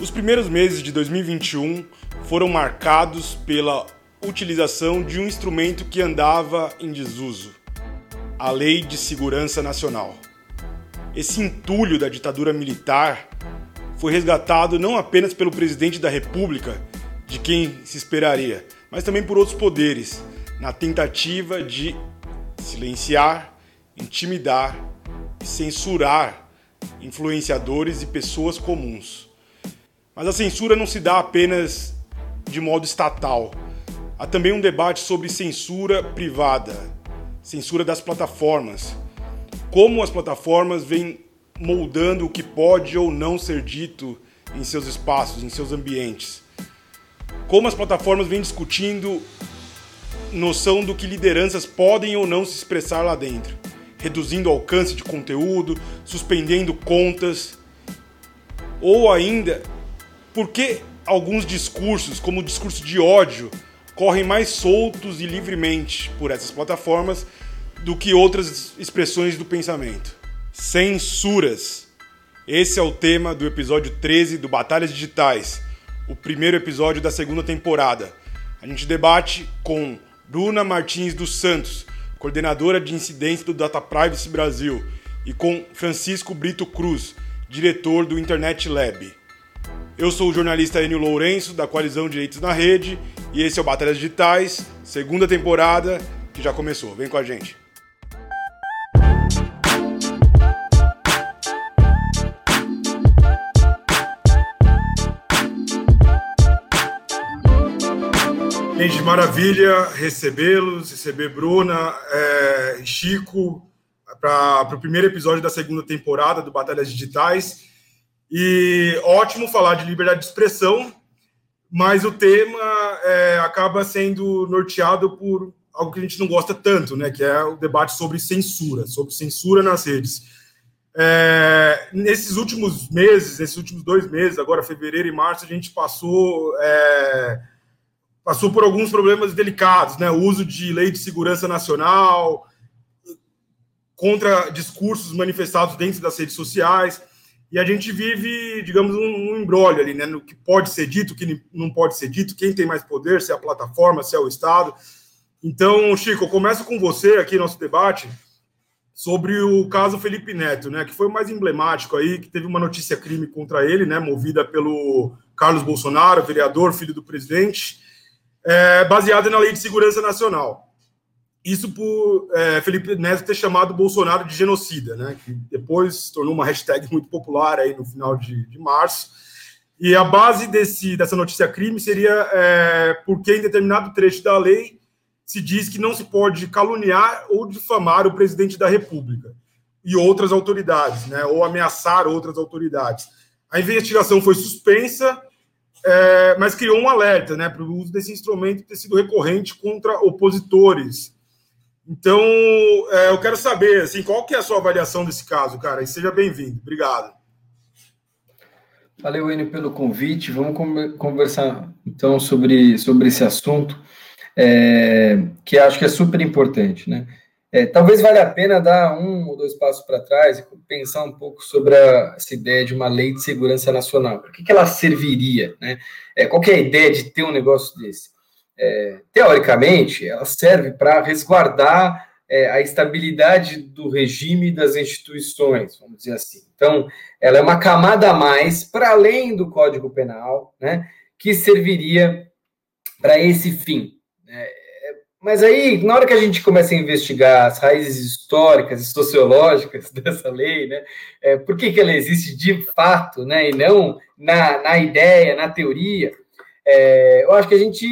Os primeiros meses de 2021 foram marcados pela utilização de um instrumento que andava em desuso: a Lei de Segurança Nacional. Esse entulho da ditadura militar foi resgatado não apenas pelo presidente da República, de quem se esperaria, mas também por outros poderes, na tentativa de silenciar, intimidar e censurar influenciadores e pessoas comuns. Mas a censura não se dá apenas de modo estatal. Há também um debate sobre censura privada, censura das plataformas. Como as plataformas vêm moldando o que pode ou não ser dito em seus espaços, em seus ambientes. Como as plataformas vêm discutindo noção do que lideranças podem ou não se expressar lá dentro, reduzindo o alcance de conteúdo, suspendendo contas, ou ainda por que alguns discursos, como o discurso de ódio, correm mais soltos e livremente por essas plataformas do que outras expressões do pensamento. Censuras. Esse é o tema do episódio 13 do Batalhas Digitais, o primeiro episódio da segunda temporada. A gente debate com Bruna Martins dos Santos, coordenadora de incidência do Data Privacy Brasil, e com Francisco Brito Cruz, diretor do Internet Lab. Eu sou o jornalista Enio Lourenço, da Coalizão Direitos na Rede, e esse é o Batalhas Digitais, segunda temporada, que já começou. Vem com a gente. Gente, maravilha recebê-los, receber Bruna, é, Chico, para o primeiro episódio da segunda temporada do Batalhas Digitais. E ótimo falar de liberdade de expressão, mas o tema é, acaba sendo norteado por algo que a gente não gosta tanto, né? Que é o debate sobre censura, sobre censura nas redes. É, nesses últimos meses, nesses últimos dois meses, agora fevereiro e março, a gente passou é, passou por alguns problemas delicados, né? O uso de lei de segurança nacional, contra discursos manifestados dentro das redes sociais. E a gente vive, digamos, um, um embrólio ali, né? No que pode ser dito, o que não pode ser dito, quem tem mais poder, se é a plataforma, se é o Estado. Então, Chico, eu começo com você aqui nosso debate sobre o caso Felipe Neto, né? Que foi o mais emblemático aí, que teve uma notícia crime contra ele, né? Movida pelo Carlos Bolsonaro, vereador, filho do presidente é, baseada na Lei de Segurança Nacional. Isso por é, Felipe Neto ter chamado Bolsonaro de genocida, né? Que depois se tornou uma hashtag muito popular aí no final de, de março. E a base desse, dessa notícia crime seria é, porque em determinado trecho da lei se diz que não se pode caluniar ou difamar o presidente da República e outras autoridades, né? Ou ameaçar outras autoridades. A investigação foi suspensa é, mas criou um alerta né, para o uso desse instrumento ter sido recorrente contra opositores. Então, é, eu quero saber assim, qual que é a sua avaliação desse caso, cara, e seja bem-vindo. Obrigado. Valeu, Enio, pelo convite. Vamos conversar, então, sobre, sobre esse assunto, é, que acho que é super importante, né? É, talvez valha a pena dar um ou dois passos para trás e pensar um pouco sobre a, essa ideia de uma lei de segurança nacional. Para que, que ela serviria? Né? É, qual é a ideia de ter um negócio desse? É, teoricamente, ela serve para resguardar é, a estabilidade do regime das instituições, vamos dizer assim. Então, ela é uma camada a mais para além do Código Penal, né, que serviria para esse fim. É, mas aí, na hora que a gente começa a investigar as raízes históricas e sociológicas dessa lei, né, é, por que, que ela existe de fato, né, e não na, na ideia, na teoria, é, eu acho que a gente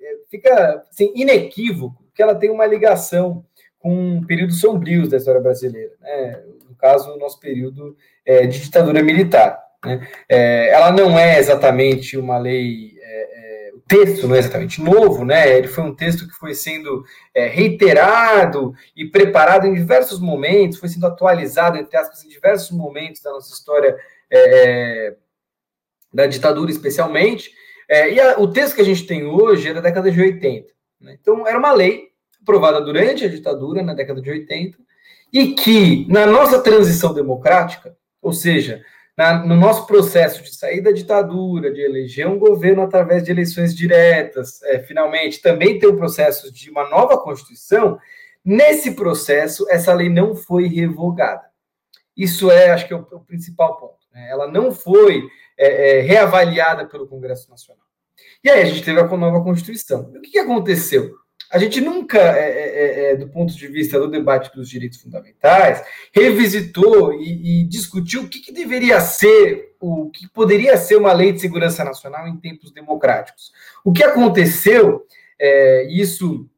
é, fica assim, inequívoco que ela tem uma ligação com períodos sombrios da história brasileira, né, no caso, o nosso período é, de ditadura militar. Né, é, ela não é exatamente uma lei é, texto não é exatamente novo, né? Ele foi um texto que foi sendo é, reiterado e preparado em diversos momentos, foi sendo atualizado, entre aspas, em diversos momentos da nossa história é, é da ditadura, especialmente. É, e a, o texto que a gente tem hoje é da década de 80. Né? Então, era uma lei aprovada durante a ditadura, na década de 80, e que, na nossa transição democrática, ou seja, na, no nosso processo de sair da ditadura, de eleger um governo através de eleições diretas, é, finalmente também ter o processo de uma nova Constituição, nesse processo, essa lei não foi revogada. Isso é, acho que é o, o principal ponto. Né? Ela não foi é, é, reavaliada pelo Congresso Nacional. E aí a gente teve a nova Constituição. o que, que aconteceu? A gente nunca, é, é, é, do ponto de vista do debate dos direitos fundamentais, revisitou e, e discutiu o que, que, deveria ser, o que poderia ser uma lei de segurança nacional em tempos democráticos. O que aconteceu, é, isso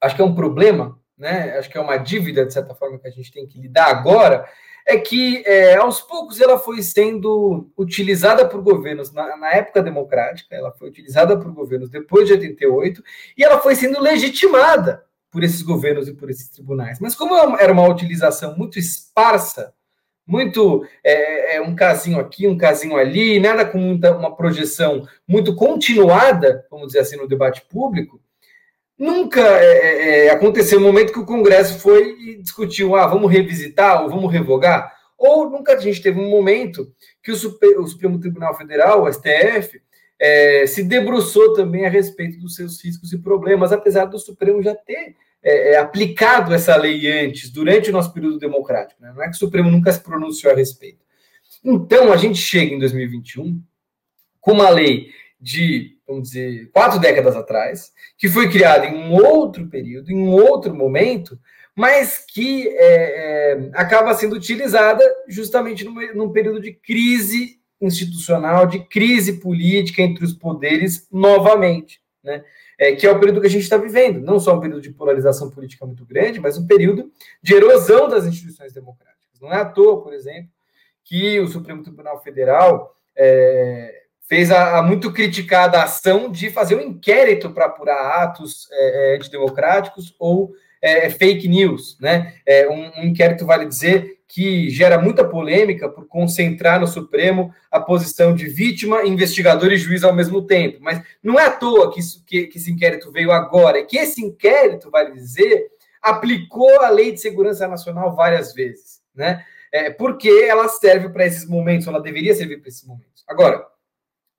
acho que é um problema, né? acho que é uma dívida, de certa forma, que a gente tem que lidar agora, é que, é, aos poucos, ela foi sendo utilizada por governos na, na, época democrática, ela foi utilizada por governos depois de 88, e ela foi sendo legitimada por esses governos e por esses tribunais. Mas como é era uma utilização muito esparsa, muito é, é, um casinho aqui, um casinho ali, nada com muita, uma projeção muito continuada, vamos dizer assim, no debate público, Nunca é, é, é, aconteceu um momento que o Congresso foi e discutiu, ah, vamos revisitar ou vamos revogar, ou nunca a gente teve um momento que o, Super, o Supremo Tribunal Federal, o STF, é, se debruçou também a respeito dos seus riscos e problemas, apesar do Supremo já ter é, aplicado essa lei antes, durante o nosso período democrático. Né? Não é que o Supremo nunca se pronunciou a respeito. Então, a gente chega em 2021 com uma lei de, vamos dizer, quatro décadas atrás, que foi criada em um outro período, em um outro momento, mas que é, é, acaba sendo utilizada justamente num, num período de crise institucional, de crise política entre os poderes novamente, né? É, que é o período que a gente está vivendo. Não só um período de polarização política muito grande, mas um período de erosão das instituições democráticas. Não é à toa, por exemplo, que o Supremo Tribunal Federal é, fez a, a, muito criticada ação de fazer um inquérito para apurar atos é, é, antidemocráticos ou é, fake news. Né? É, um, um, inquérito, vale dizer, que gera muita polêmica por concentrar no Supremo a posição de vítima, investigador e juiz ao mesmo tempo. Mas não é à toa que, isso, que, que esse inquérito veio agora, é que esse inquérito, vale dizer, aplicou a Lei de Segurança Nacional várias vezes. Né? É, porque ela serve para esses momentos, ela deveria servir para esses momentos. Agora,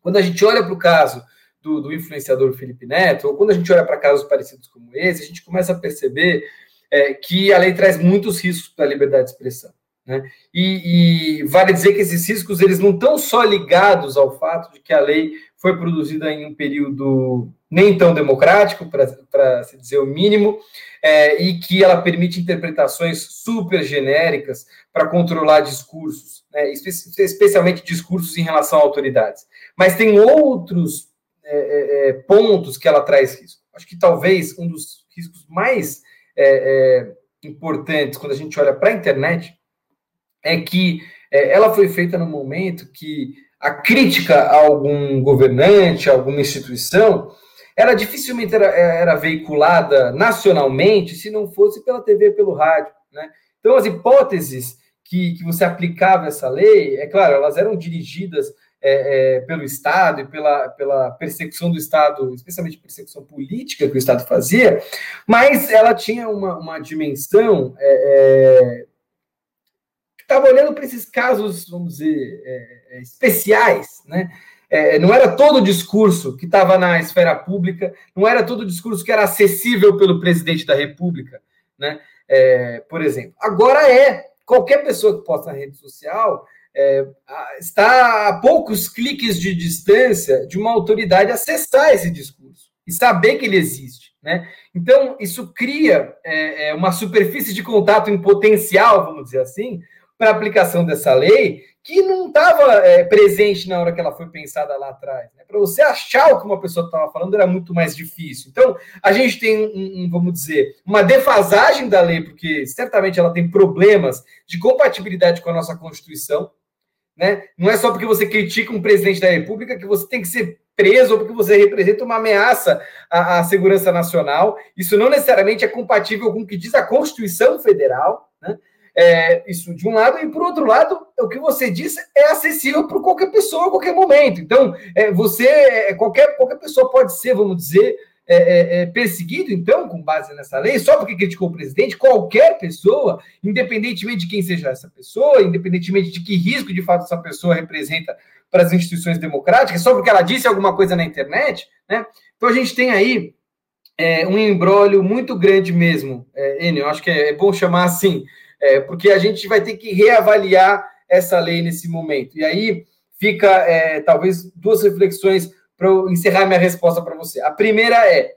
quando a gente olha para o caso do, do, influenciador Felipe Neto, ou quando a gente olha para casos parecidos como esse, a gente começa a perceber é, que a lei traz muitos riscos para a liberdade de expressão. Né? E, e, vale dizer que esses riscos eles não estão só ligados ao fato de que a lei foi produzida em um período nem tão democrático, para se dizer o mínimo, é, e que ela permite interpretações super genéricas para controlar discursos, né, especialmente discursos em relação a autoridades. Mas tem outros é, é, é, pontos que ela traz risco. Acho que talvez um dos riscos mais é, é, importantes quando a gente olha para a internet é que ela foi feita no momento que a crítica a algum governante, a alguma instituição, ela dificilmente era, era veiculada nacionalmente se não fosse pela TV, pelo rádio. Né? Então, as hipóteses que, que você aplicava essa lei, é claro, elas eram dirigidas é, é, pelo Estado e pela, pela persecução do Estado, especialmente persecução política que o Estado fazia, mas ela tinha uma, uma dimensão é, é que estava olhando para esses casos, vamos dizer, é, é, especiais, né? Não era todo o discurso que estava na esfera pública, não era todo o discurso que era acessível pelo presidente da República, né? por exemplo. Agora é, qualquer pessoa que posta na rede social é, está a poucos cliques de distância de uma autoridade acessar esse discurso e saber que ele existe. Né? Então, isso cria é, é uma superfície de contato em potencial, vamos dizer assim, para a aplicação dessa lei, que não estava é, presente na hora que ela foi pensada lá atrás. Né? Para você achar o que uma pessoa estava falando era muito mais difícil. Então, a gente tem, um, um, vamos dizer, uma defasagem da lei, porque certamente ela tem problemas de compatibilidade com a nossa Constituição. Né? Não é só porque você critica um presidente da República que você tem que ser preso ou porque você representa uma ameaça à, à segurança nacional. Isso não necessariamente é compatível com o que diz a Constituição Federal. É, isso de um lado, e por outro lado, o que você disse é acessível para qualquer pessoa a qualquer momento. Então, é, você, é, qualquer, qualquer pessoa pode ser, vamos dizer, é, é, é, perseguido, então, com base nessa lei, só porque criticou o presidente? Qualquer pessoa, independentemente de quem seja essa pessoa, independentemente de que risco de fato essa pessoa representa para as instituições democráticas, só porque ela disse alguma coisa na internet, né? Então a gente tem aí é, um embrólio muito grande mesmo, é, Enio, acho que é bom chamar assim, é, porque a gente vai ter que reavaliar essa lei nesse momento. E aí fica, é, talvez, duas reflexões para eu encerrar minha resposta para você. A primeira é: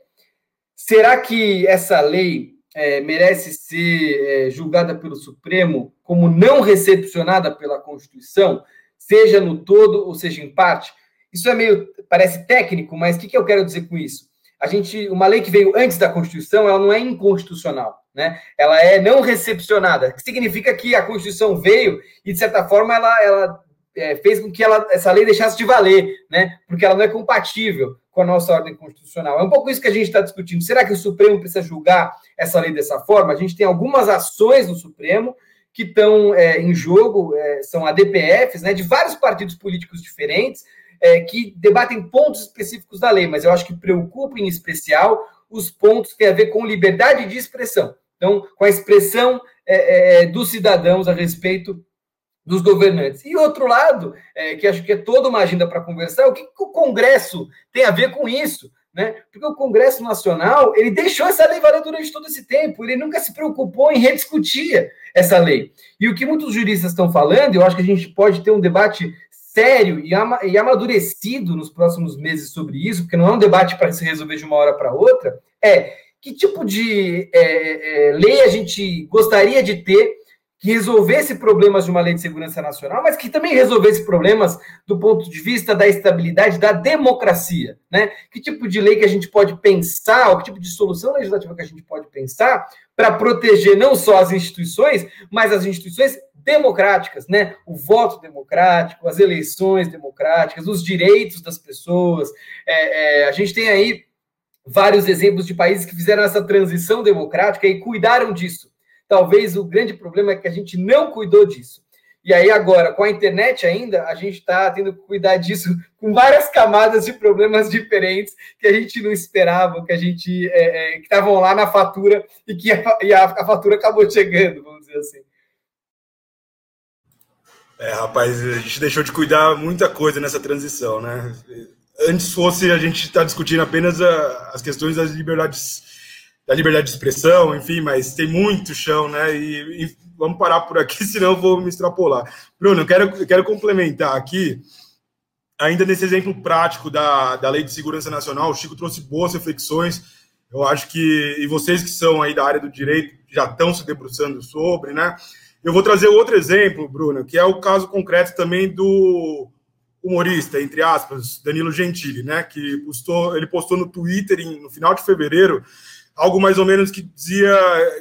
será que essa lei é, merece ser é, julgada pelo Supremo como não recepcionada pela Constituição, seja no todo ou seja em parte? Isso é meio parece técnico, mas o que, que eu quero dizer com isso? A gente, uma lei que veio antes da Constituição, ela não é inconstitucional, né? Ela é não recepcionada, que significa que a Constituição veio e de certa forma ela, ela é, fez com que ela, essa lei deixasse de valer, né? Porque ela não é compatível com a nossa ordem constitucional. É um pouco isso que a gente está discutindo. Será que o Supremo precisa julgar essa lei dessa forma? A gente tem algumas ações no Supremo que estão é, em jogo, é, são ADPFs, né, de vários partidos políticos diferentes, é, que debatem pontos específicos da lei, mas eu acho que preocupa em especial os pontos que têm a ver com liberdade de expressão. Então, com a expressão é, é, dos cidadãos a respeito dos governantes. E outro lado, é, que acho que é toda uma agenda para conversar, o que, que, o Congresso tem a ver com isso? Né? Porque o Congresso Nacional ele deixou essa lei valer durante todo esse tempo, ele nunca se preocupou em rediscutir essa lei. E o que muitos juristas estão falando, eu acho que a gente pode ter um debate sério e, ama amadurecido nos próximos meses sobre isso, porque não é um debate para se resolver de uma hora para outra, é que tipo de é, é, lei a gente gostaria de ter que resolvesse problemas de uma lei de segurança nacional, mas que também resolvesse problemas do ponto de vista da estabilidade da democracia, né? Que tipo de lei que a gente pode pensar, ou que tipo de solução legislativa que a gente pode pensar para proteger não só as instituições, mas as instituições democráticas, né? O voto democrático, as eleições democráticas, os direitos das pessoas. É, é, a gente tem aí vários exemplos de países que fizeram essa transição democrática e cuidaram disso Talvez o grande problema é que a gente não cuidou disso. E aí, agora, com a internet ainda, a gente está tendo que cuidar disso com várias camadas de problemas diferentes que a gente não esperava, que a gente é, é, que estavam lá na fatura e que a, e a, a, fatura acabou chegando, vamos dizer assim. É, rapaz, a gente deixou de cuidar muita coisa nessa transição, né? Antes fosse a gente estar tá discutindo apenas a, as questões das liberdades da liberdade de expressão, enfim, mas tem muito chão, né? E, e vamos parar por aqui, senão eu vou me extrapolar. Bruno, eu quero, eu quero complementar aqui, ainda nesse exemplo prático da, da Lei de Segurança Nacional, o Chico trouxe boas reflexões. Eu acho que, e vocês que são aí da área do direito já estão se debruçando sobre, né? Eu vou trazer outro exemplo, Bruno, que é o caso concreto também do humorista, entre aspas, Danilo Gentili, né? Que postou, ele postou no Twitter em, no final de fevereiro algo mais ou menos que dizia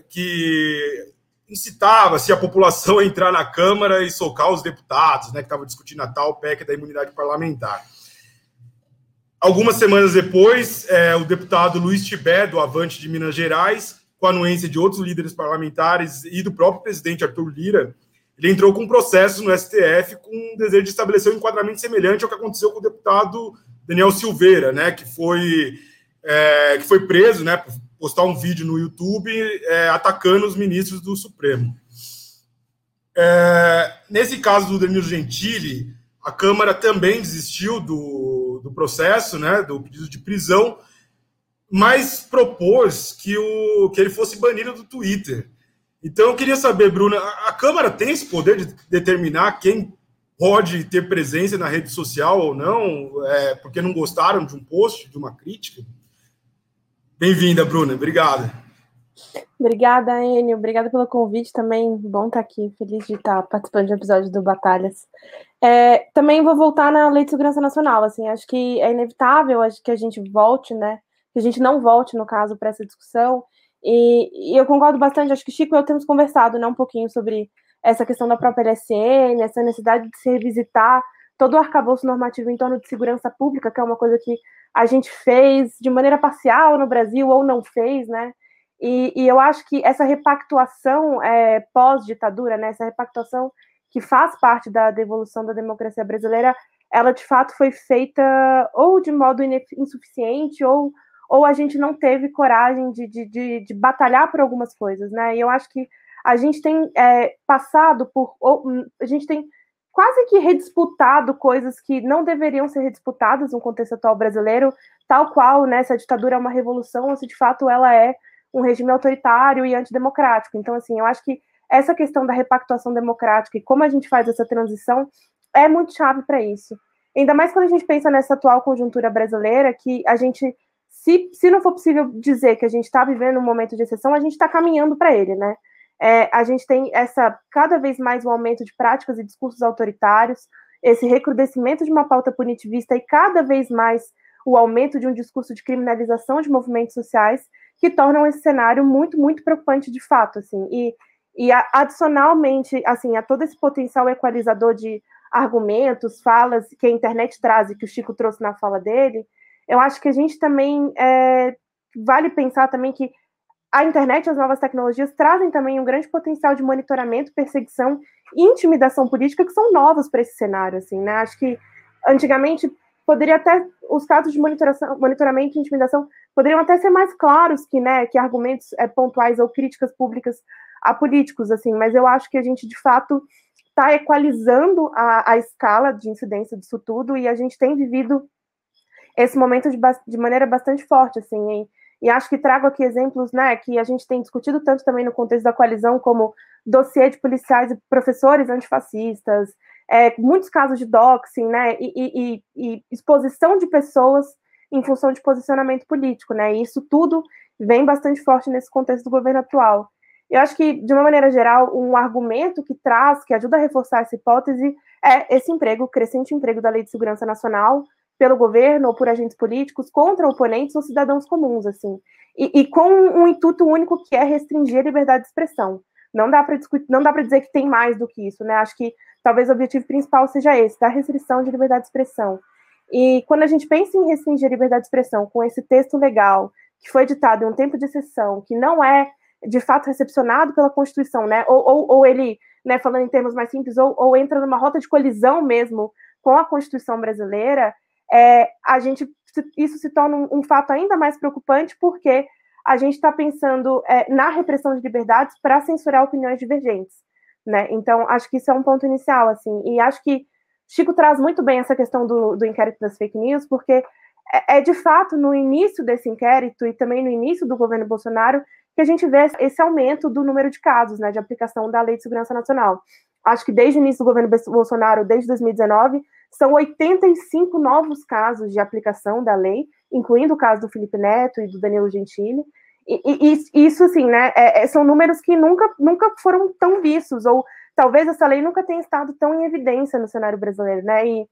que incitava-se a população a entrar na Câmara e socar os deputados, né, que estavam discutindo a tal PEC da imunidade parlamentar. Algumas semanas depois, é, o deputado Luiz Tibé, do Avante de Minas Gerais, com a anuência de outros líderes parlamentares e do próprio presidente Arthur Lira, ele entrou com um processo no STF com um desejo de estabelecer um enquadramento semelhante ao que aconteceu com o deputado Daniel Silveira, né, que foi, é, que foi preso né, postar um vídeo no YouTube é, atacando os ministros do Supremo. É, nesse caso do Danilo Gentili, a Câmara também desistiu do, do processo, né, do pedido de prisão, mas propôs que, o, que ele fosse banido do Twitter. Então, eu queria saber, Bruna, a, a Câmara tem esse poder de determinar quem pode ter presença na rede social ou não, é, porque não gostaram de um post, de uma crítica? Bem-vinda, Bruna. Obrigado. Obrigada, Enio. Obrigada pelo convite também. Bom estar aqui. Feliz de estar participando de um episódio do Batalhas. É, também vou voltar na Lei de Segurança Nacional. Assim, acho que é inevitável acho que a gente volte, né? Que a gente não volte, no caso, para essa discussão. E, e, eu concordo bastante. Acho que Chico e eu temos conversado né, um pouquinho sobre essa questão da própria LSN, essa necessidade de se revisitar todo o arcabouço normativo em torno de segurança pública, que é uma coisa que a gente fez de maneira parcial no Brasil ou não fez, né? E, e eu acho que essa repactuação é, pós-ditadura, né, essa repactuação que faz parte da devolução da democracia brasileira, ela de fato foi feita ou de modo insuficiente ou, ou a gente não teve coragem de, de, de, de batalhar por algumas coisas, né? E eu acho que a gente tem é, passado por. Ou, a gente tem quase que redisputado coisas que não deveriam ser redisputadas no contexto atual brasileiro, tal qual né, se a ditadura é uma revolução ou se de fato ela é um regime autoritário e antidemocrático. Então, assim, eu acho que essa questão da repactuação democrática e como a gente faz essa transição é muito chave para isso. Ainda mais quando a gente pensa nessa atual conjuntura brasileira, que a gente, se, se não for possível dizer que a gente está vivendo um momento de exceção, a gente está caminhando para ele, né? É, a gente tem essa cada vez mais um aumento de práticas e discursos autoritários, esse recrudescimento de uma pauta punitivista e cada vez mais o aumento de um discurso de criminalização de movimentos sociais que tornam esse cenário muito, muito preocupante de fato, assim, e, e adicionalmente, assim, a todo esse potencial equalizador de argumentos, falas que a internet traz e que o Chico trouxe na fala dele, eu acho que a gente também é, vale pensar também que a internet e as novas tecnologias trazem também um grande potencial de monitoramento, perseguição e intimidação política que são novos para esse cenário, assim, né? Acho que antigamente poderia até os casos de monitoramento e intimidação poderiam até ser mais claros que, né, que argumentos é, pontuais ou críticas públicas a políticos, assim, mas eu acho que a gente de fato está equalizando a, a, escala de incidência disso tudo e a gente tem vivido esse momento de, de maneira bastante forte, assim, e, e, acho que trago aqui exemplos, né, que a gente tem discutido tanto também no contexto da coalizão, como dossiê de policiais e professores antifascistas, é, muitos casos de doxing, né, e, e, e, exposição de pessoas em função de posicionamento político, né, e isso tudo vem bastante forte nesse contexto do governo atual. Eu acho que, de uma maneira geral, um argumento que traz, que ajuda a reforçar essa hipótese, é esse emprego, crescente emprego da Lei de Segurança Nacional pelo governo ou por agentes políticos contra oponentes ou cidadãos comuns, assim, e, e com um intuito único que é restringir a liberdade de expressão. Não dá para não dá para dizer que tem mais do que isso, né? Acho que talvez o objetivo principal seja esse, da restrição de liberdade de expressão. E quando a gente pensa em restringir a liberdade de expressão com esse texto legal que foi editado em um tempo de exceção, que não é de fato recepcionado pela Constituição, né? Ou, ou, ou ele, né, falando em termos mais simples, ou, ou, entra numa rota de colisão mesmo com a Constituição brasileira, é, a gente isso se torna um, um, fato ainda mais preocupante porque a gente está pensando é, na repressão de liberdades para censurar opiniões divergentes, né? Então acho que isso é um ponto inicial, assim, e acho que Chico traz muito bem essa questão do, do inquérito das fake news, porque é, é de fato no início desse inquérito e também no início do governo Bolsonaro que a gente vê esse aumento do número de casos, né, de aplicação da Lei de Segurança Nacional. Acho que desde o início do governo Bolsonaro, desde 2019, são 85 novos casos de aplicação da lei, incluindo o caso do Felipe Neto e do Danilo Gentili. E, e, e isso, assim, né, é, é, são números que nunca, nunca foram tão vistos, ou talvez essa lei nunca tenha estado tão em evidência no cenário brasileiro, né, e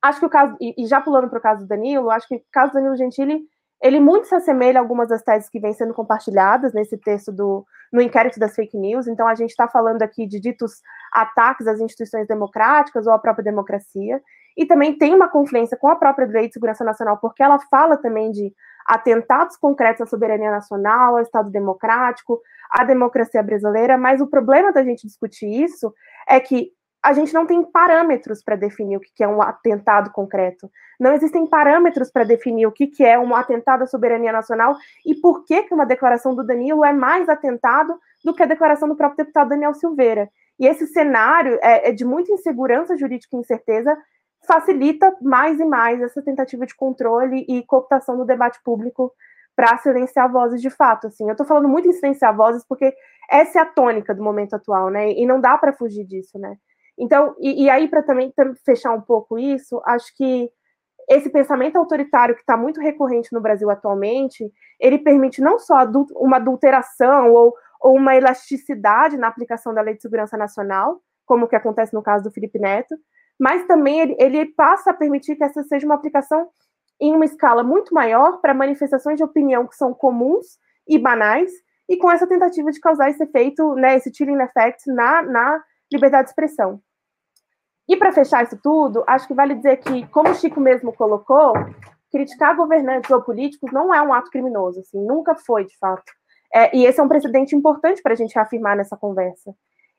acho que o caso, e, já pulando para o caso do Danilo, acho que o caso do Danilo Gentili ele muito se assemelha a algumas das teses que vêm sendo compartilhadas nesse texto do no inquérito das fake news. Então, a gente está falando aqui de ditos ataques às instituições democráticas ou à própria democracia. E também tem uma confluência com a própria Lei de Segurança Nacional, porque ela fala também de atentados concretos à soberania nacional, ao Estado democrático, à democracia brasileira. Mas o problema da gente discutir isso é que a gente não tem parâmetros para definir o que é um atentado concreto. Não existem parâmetros para definir o que é um atentado à soberania nacional e por que, que uma declaração do Danilo é mais atentado do que a declaração do próprio deputado Daniel Silveira. E esse cenário é, é de muita insegurança jurídica e incerteza facilita mais e mais essa tentativa de controle e cooptação do debate público para silenciar vozes de fato. Assim, eu estou falando muito em silenciar vozes porque essa é a tônica do momento atual, né? E não dá para fugir disso, né? Então, e, e aí, para também fechar um pouco isso, acho que esse pensamento autoritário que está muito recorrente no Brasil atualmente, ele permite não só uma adulteração ou, ou, uma elasticidade na aplicação da Lei de Segurança Nacional, como que acontece no caso do Felipe Neto, mas também ele, ele passa a permitir que essa seja uma aplicação em uma escala muito maior para manifestações de opinião que são comuns e banais, e com essa tentativa de causar esse efeito, né, esse chilling effect na, na liberdade de expressão. E para fechar isso tudo, acho que vale dizer que, como o Chico mesmo colocou, criticar governantes ou políticos não é um ato criminoso, assim, nunca foi, de fato. É, e esse é um precedente importante para a gente reafirmar nessa conversa.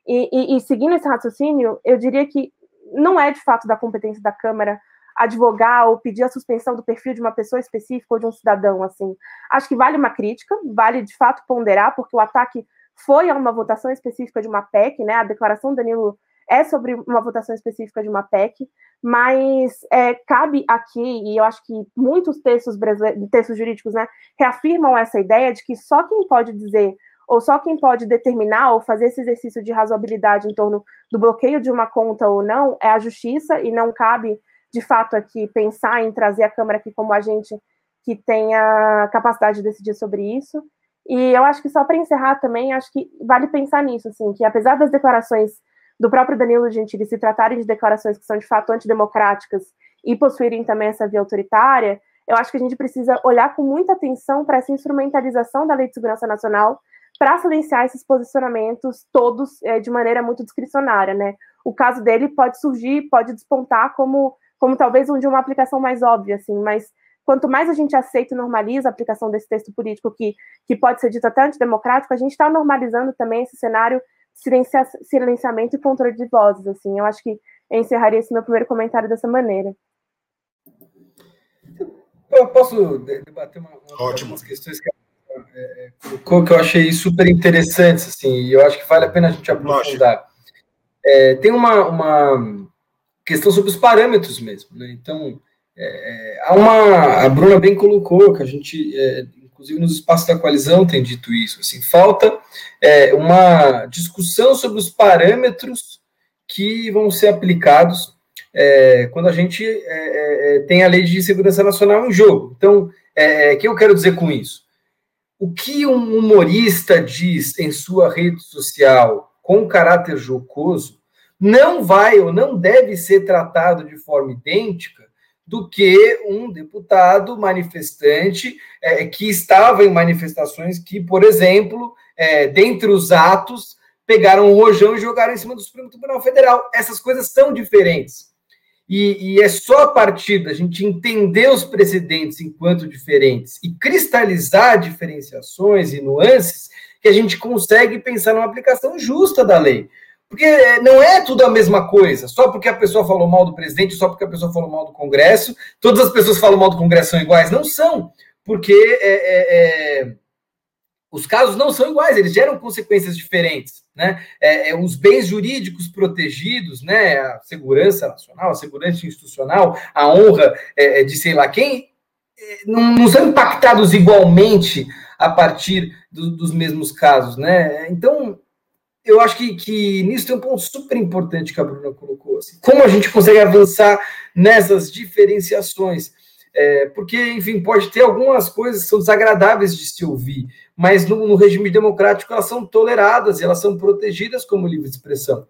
E, e, e, seguindo esse raciocínio, eu diria que não é de fato da competência da Câmara advogar ou pedir a suspensão do perfil de uma pessoa específica ou de um cidadão, assim. Acho que vale uma crítica, vale de fato ponderar, porque o ataque foi a uma votação específica de uma PEC, né? A declaração do Danilo é sobre uma votação específica de uma PEC, mas é, cabe aqui, e eu acho que muitos textos, textos jurídicos né, reafirmam essa ideia de que só quem pode dizer, ou só quem pode determinar ou fazer esse exercício de razoabilidade em torno do bloqueio de uma conta ou não é a justiça, e não cabe, de fato, aqui pensar em trazer a Câmara aqui como agente que tenha capacidade de decidir sobre isso. E eu acho que só para encerrar também, acho que vale pensar nisso, assim, que apesar das declarações do próprio Danilo Gentili se tratarem de declarações que são de fato antidemocráticas e possuírem também essa via autoritária, eu acho que a gente precisa olhar com muita atenção para essa instrumentalização da Lei de Segurança Nacional para silenciar esses posicionamentos todos é, de maneira muito discricionária, né? O caso dele pode surgir, pode despontar como, como talvez um de uma aplicação mais óbvia, assim, mas quanto mais a gente aceita e normaliza a aplicação desse texto político que, que pode ser dito até antidemocrático, a gente está normalizando também esse cenário silencia, silenciamento e controle de vozes, assim. Eu acho que eu encerraria esse meu primeiro comentário dessa maneira. Eu posso debater uma, uma, algumas questões que é, é, colocou que eu achei super interessantes, assim, e eu acho que vale a pena a gente aprofundar. É, tem uma, uma questão sobre os parâmetros mesmo, né? Então, é, há uma. A Bruna bem colocou que a gente é, inclusive nos espaços da coalizão tem dito isso. Assim, falta é, uma discussão sobre os parâmetros que vão ser aplicados é, quando a gente é, é, tem a lei de segurança nacional em jogo. Então, o que eu quero dizer com isso? O que um humorista diz em sua rede social com caráter jocoso não vai ou não deve ser tratado de forma idêntica do que um deputado manifestante é, que estava em manifestações que, por exemplo, é, dentre os atos, pegaram um rojão e jogaram em cima do Supremo Tribunal Federal. Essas coisas são diferentes. E, e, é só a partir da gente entender os precedentes enquanto diferentes e cristalizar diferenciações e nuances que a gente consegue pensar numa aplicação justa da lei. Porque é, não é tudo a mesma coisa. Só porque a pessoa falou mal do presidente, só porque a pessoa falou mal do Congresso, todas as pessoas que falam mal do Congresso são iguais. Não são. Porque é, é, é os casos não são iguais, eles geram consequências diferentes. Né? É, é, os bens jurídicos protegidos, né? a segurança nacional, a segurança institucional, a honra de sei lá quem, não, não, são impactados igualmente a partir do, dos mesmos casos. Né? Então, eu acho que, que nisso tem um ponto super importante que a Bruna colocou. Assim, como a gente consegue avançar nessas diferenciações? É, porque, enfim, pode ter algumas coisas que são desagradáveis de se ouvir, mas no, no regime democrático elas são toleradas, elas são protegidas como livre expressão.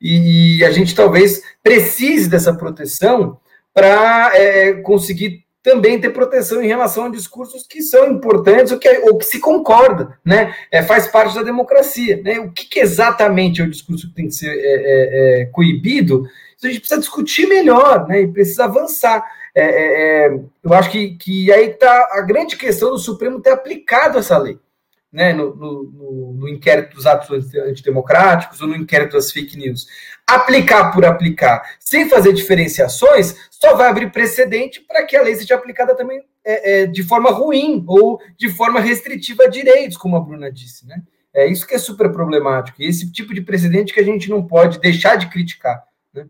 E, e a gente talvez precise dessa proteção para é, conseguir também ter proteção em relação a discursos que são importantes ou que, ou que se concorda, né? É, faz parte da democracia. Né? O que, que exatamente é o discurso que tem que ser é, é, é coibido? Isso a gente precisa discutir melhor né? e precisa avançar. É, é, eu acho que, que aí está a grande questão do Supremo ter aplicado essa lei né, no, no, no, inquérito dos atos antidemocráticos ou no inquérito das fake news. Aplicar por aplicar, sem fazer diferenciações, só vai abrir precedente para que a lei seja aplicada também é, é, de forma ruim ou de forma restritiva a direitos, como a Bruna disse. Né? É isso que é super problemático. E esse tipo de precedente que a gente não pode deixar de criticar. Né?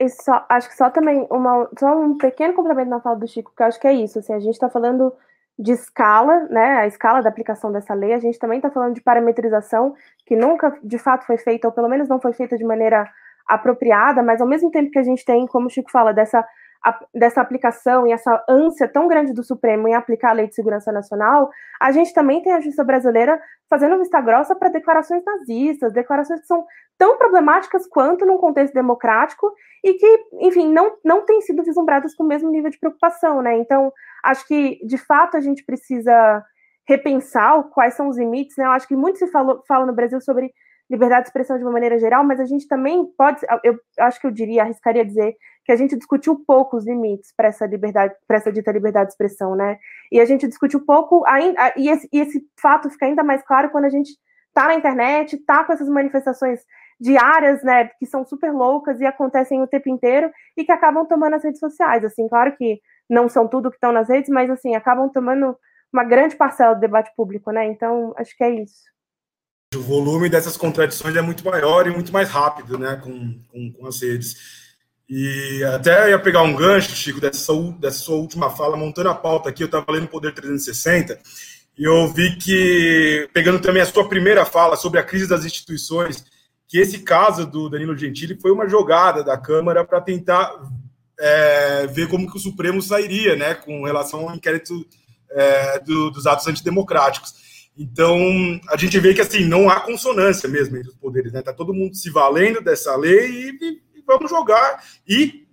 E só, acho que só também uma, só um pequeno complemento na fala do Chico, que eu acho que é isso. Assim, a gente está falando de escala, né, a escala da aplicação dessa lei, a gente também está falando de parametrização, que nunca de fato foi feita, ou pelo menos não foi feita de maneira apropriada, mas ao mesmo tempo que a gente tem, como o Chico fala, dessa, a, dessa aplicação e essa ânsia tão grande do Supremo em aplicar a Lei de Segurança Nacional, a gente também tem a justiça brasileira fazendo vista grossa para declarações nazistas, declarações que são tão problemáticas quanto num contexto democrático e que, enfim, não, não têm sido vislumbradas com o mesmo nível de preocupação, né? Então, acho que, de fato, a gente precisa repensar quais são os limites, né? Eu acho que muito se falou, fala no Brasil sobre liberdade de expressão de uma maneira geral, mas a gente também pode, eu acho que eu diria, arriscaria dizer que a gente discutiu pouco os limites para essa liberdade, para essa dita liberdade de expressão, né? E a gente discutiu pouco, ainda, e esse, e esse fato fica ainda mais claro quando a gente está na internet, está com essas manifestações diárias, né, que são super loucas e acontecem o tempo inteiro e que acabam tomando as redes sociais, assim, claro que não são tudo que estão nas redes, mas assim, acabam tomando uma grande parcela do debate público, né? Então, acho que é isso. O volume dessas contradições é muito maior e muito mais rápido, né, com, com, com as redes. E até ia pegar um gancho, Chico, dessa, dessa sua última fala, montando a pauta aqui, eu estava lendo Poder 360, e eu vi que, pegando também a sua primeira fala sobre a crise das instituições, que esse caso do Danilo Gentili foi uma jogada da Câmara para tentar é, ver como que o Supremo sairia, né, com relação ao inquérito é, do, dos atos antidemocráticos. Então, a gente vê que assim não há consonância mesmo entre os poderes, né? Tá todo mundo se valendo dessa lei e, e vamos jogar. E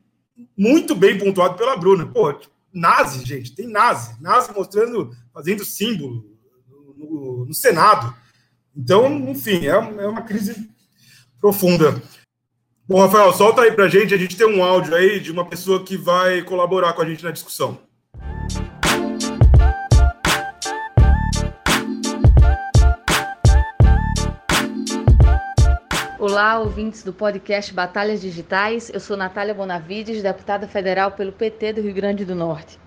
muito bem pontuado pela Bruna. Pô, nazi, gente, tem nazi, nazi mostrando, fazendo símbolo no, no, no Senado. Então, enfim, é, é uma crise profunda. Bom, Rafael, solta aí pra gente. A gente tem um áudio aí de uma pessoa que vai colaborar com a gente na discussão. Olá, ouvintes do podcast Batalhas Digitais. Eu sou Natália Bonavides, deputada federal pelo PT do Rio Grande do Norte.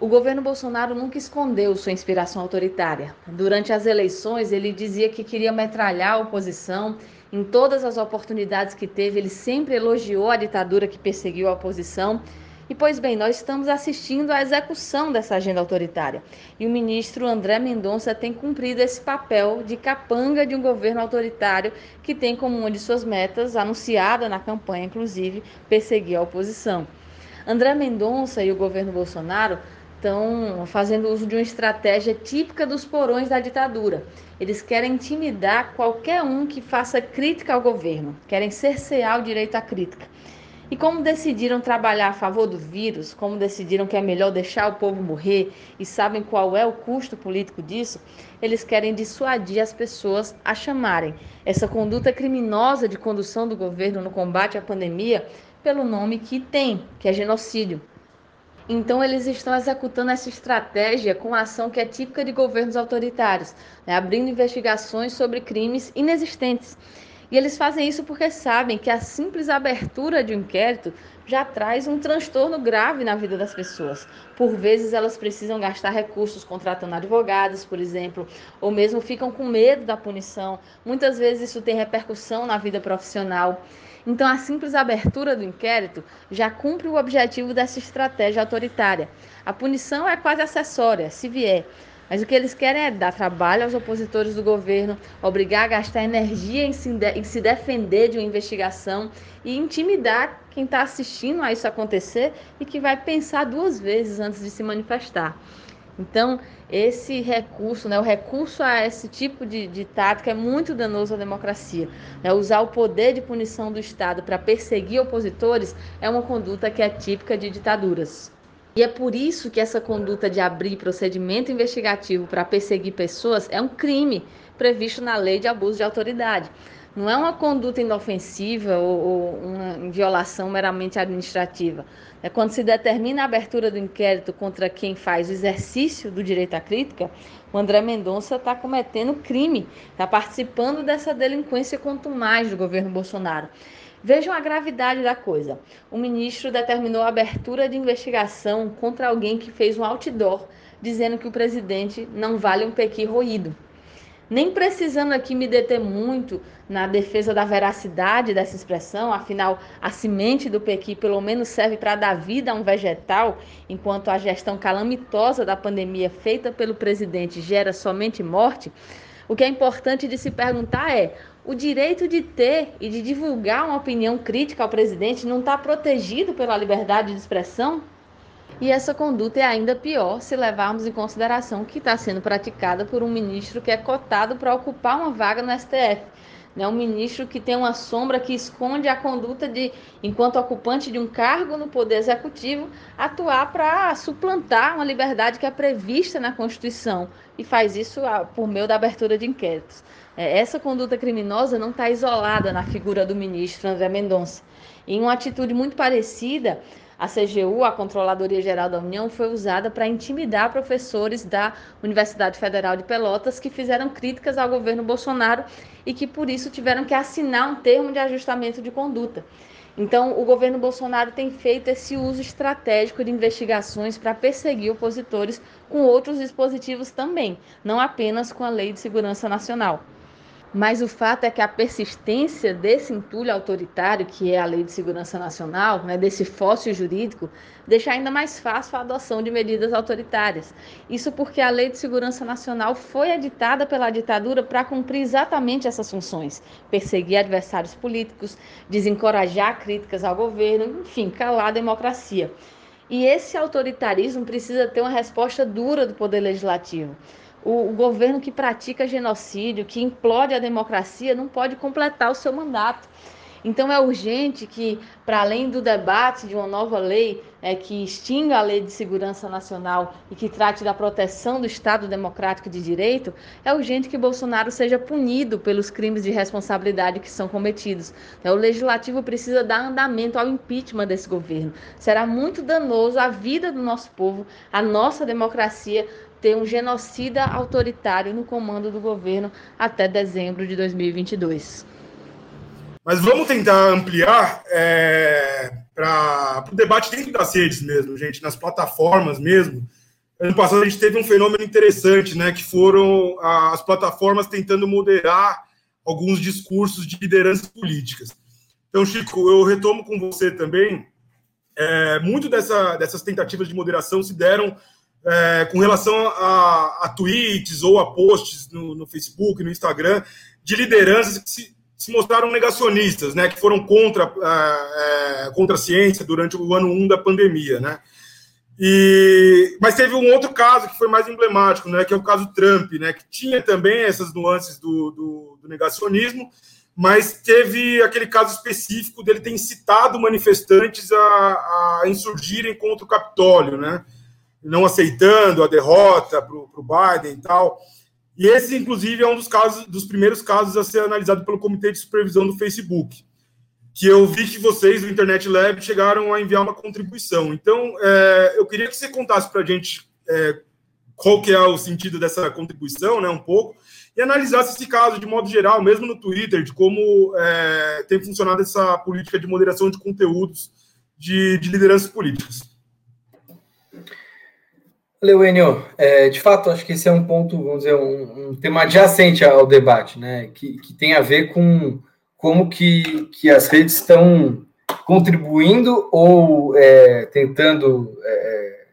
O governo Bolsonaro nunca escondeu sua inspiração autoritária. Durante as eleições, ele dizia que queria metralhar a oposição. Em todas as oportunidades que teve, ele sempre elogiou a ditadura que perseguiu a oposição e, pois bem, nós estamos assistindo à execução dessa agenda autoritária. E o ministro André Mendonça tem cumprido esse papel de capanga de um governo autoritário que tem como uma de suas metas, anunciada na campanha, inclusive, perseguir a oposição. André Mendonça e o governo Bolsonaro estão fazendo uso de uma estratégia típica dos porões da ditadura. Eles querem intimidar qualquer um que faça crítica ao governo, querem cercear o direito à crítica. E como decidiram trabalhar a favor do vírus, como decidiram que é melhor deixar o povo morrer e sabem qual é o custo político disso, eles querem dissuadir as pessoas a chamarem essa conduta criminosa de condução do governo no combate à pandemia pelo nome que tem, que é genocídio. Então, eles estão executando essa estratégia com a ação que é típica de governos autoritários, né? abrindo investigações sobre crimes inexistentes. E eles fazem isso porque sabem que a simples abertura de um inquérito já traz um transtorno grave na vida das pessoas. Por vezes elas precisam gastar recursos contratando advogados, por exemplo, ou mesmo ficam com medo da punição. Muitas vezes isso tem repercussão na vida profissional. Então, a simples abertura do inquérito já cumpre o objetivo dessa estratégia autoritária. A punição é quase acessória, se vier. Mas o que eles querem é dar trabalho aos opositores do governo, obrigar a gastar energia em se, em se defender de uma investigação e intimidar quem está assistindo a isso acontecer e que vai pensar duas vezes antes de se manifestar. Então, esse recurso, né, o recurso a esse tipo de, de tática é muito danoso à democracia. Né? Usar o poder de punição do Estado para perseguir opositores é uma conduta que é típica de ditaduras. E é por isso que essa conduta de abrir procedimento investigativo para perseguir pessoas é um crime previsto na lei de abuso de autoridade. Não é uma conduta inofensiva ou, ou uma violação meramente administrativa. É quando se determina a abertura do inquérito contra quem faz o exercício do direito à crítica, o André Mendonça está cometendo crime, está participando dessa delinquência quanto mais do governo Bolsonaro. Vejam a gravidade da coisa. O ministro determinou a abertura de investigação contra alguém que fez um outdoor dizendo que o presidente não vale um pequi roído. Nem precisando aqui me deter muito na defesa da veracidade dessa expressão, afinal, a semente do pequi pelo menos serve para dar vida a um vegetal, enquanto a gestão calamitosa da pandemia feita pelo presidente gera somente morte. O que é importante de se perguntar é: o direito de ter e de divulgar uma opinião crítica ao presidente não está protegido pela liberdade de expressão? E essa conduta é ainda pior se levarmos em consideração que está sendo praticada por um ministro que é cotado para ocupar uma vaga no STF. Né? Um ministro que tem uma sombra que esconde a conduta de, enquanto ocupante de um cargo no Poder Executivo, atuar para suplantar uma liberdade que é prevista na Constituição e faz isso ah, por meio da abertura de inquéritos. É, essa conduta criminosa não está isolada na figura do ministro André Mendonça. Em uma atitude muito parecida, A CGU, a Controladoria Geral da União, foi usada para intimidar professores da Universidade Federal de Pelotas que fizeram críticas ao governo Bolsonaro e que por isso tiveram que assinar um termo de ajustamento de conduta. Então, o governo Bolsonaro tem feito esse uso estratégico de investigações para perseguir opositores com outros dispositivos também, não apenas com a Lei de Segurança Nacional. Mas o fato é que a persistência desse entulho autoritário, que é a Lei de Segurança Nacional, né, desse fóssil jurídico, deixa ainda mais fácil a adoção de medidas autoritárias. Isso porque a Lei de Segurança Nacional foi editada pela ditadura para cumprir exatamente essas funções: perseguir adversários políticos, desencorajar críticas ao governo, enfim, calar a democracia. E esse autoritarismo precisa ter uma resposta dura do Poder Legislativo o, o, governo que pratica genocídio, que implode a democracia, não pode completar o seu mandato. Então é urgente que, para além do debate de uma nova lei é, que extinga a lei de segurança nacional e que trate da proteção do Estado democrático de direito, é urgente que Bolsonaro seja punido pelos crimes de responsabilidade que são cometidos. É, o legislativo precisa dar andamento ao impeachment desse governo. Será muito danoso à vida do nosso povo, à nossa democracia, ter um genocida autoritário no comando do governo até dezembro de 2022. Mas vamos tentar ampliar é, para o debate dentro das redes mesmo, gente, nas plataformas mesmo. Ano passado a gente teve um fenômeno interessante, né, que foram as plataformas tentando moderar alguns discursos de lideranças políticas. Então, Chico, eu retomo com você também. É, muito dessa, dessas tentativas de moderação se deram é, com relação a, a, tweets ou a posts no, no, Facebook, no Instagram, de lideranças que se, se mostraram negacionistas, né, que foram contra, é, é contra a ciência durante o ano 1 da pandemia. Né? E, mas teve um outro caso que foi mais emblemático, né, que é o caso Trump, né, que tinha também essas nuances do, do, do negacionismo, mas teve aquele caso específico dele ter incitado manifestantes a, a insurgirem contra o Capitólio, né? Não aceitando a derrota para o Biden e tal. E esse, inclusive, é um dos casos, dos primeiros casos a ser analisado pelo Comitê de Supervisão do Facebook, que eu vi que vocês do Internet Lab chegaram a enviar uma contribuição. Então, é, eu queria que você contasse para a gente é, qual que é o sentido dessa contribuição, né, um pouco, e analisasse esse caso de modo geral, mesmo no Twitter, de como é, tem funcionado essa política de moderação de conteúdos de, de lideranças políticas. Valeu, Enio. É, de fato, acho que esse é um ponto, vamos dizer, um, um tema adjacente ao debate, né? Que, que tem a ver com como que, que as redes estão contribuindo ou é, tentando é,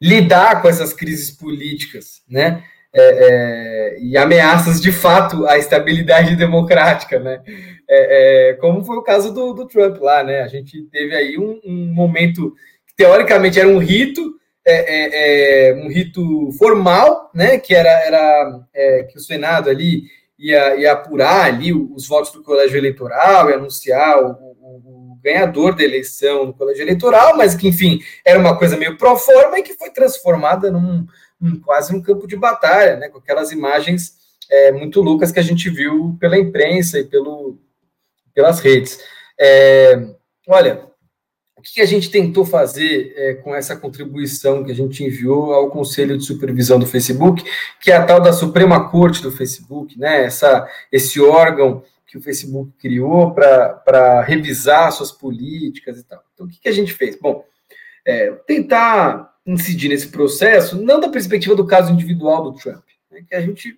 lidar com essas crises políticas, né? É, é, e ameaças de fato à estabilidade democrática, né? É, como foi o caso do, do, Trump lá, né? A gente teve aí um, um momento que teoricamente era um rito é, é, é, um rito formal, né, que era, era é, que o Senado ali ia, ia, apurar ali os votos do colégio eleitoral e anunciar o, o, o, ganhador da eleição no colégio eleitoral, mas que, enfim, era uma coisa meio pro forma e que foi transformada num, num quase um campo de batalha, né, com aquelas imagens é, muito loucas que a gente viu pela imprensa e pelo, pelas redes. É, olha, o que a gente tentou fazer é, com essa contribuição que a gente enviou ao Conselho de Supervisão do Facebook, que é a tal da Suprema Corte do Facebook, né? Essa, esse órgão que o Facebook criou para revisar suas políticas e tal. Então, o que, que a gente fez? Bom, é, tentar incidir nesse processo, não da perspectiva do caso individual do Trump, né, que a gente,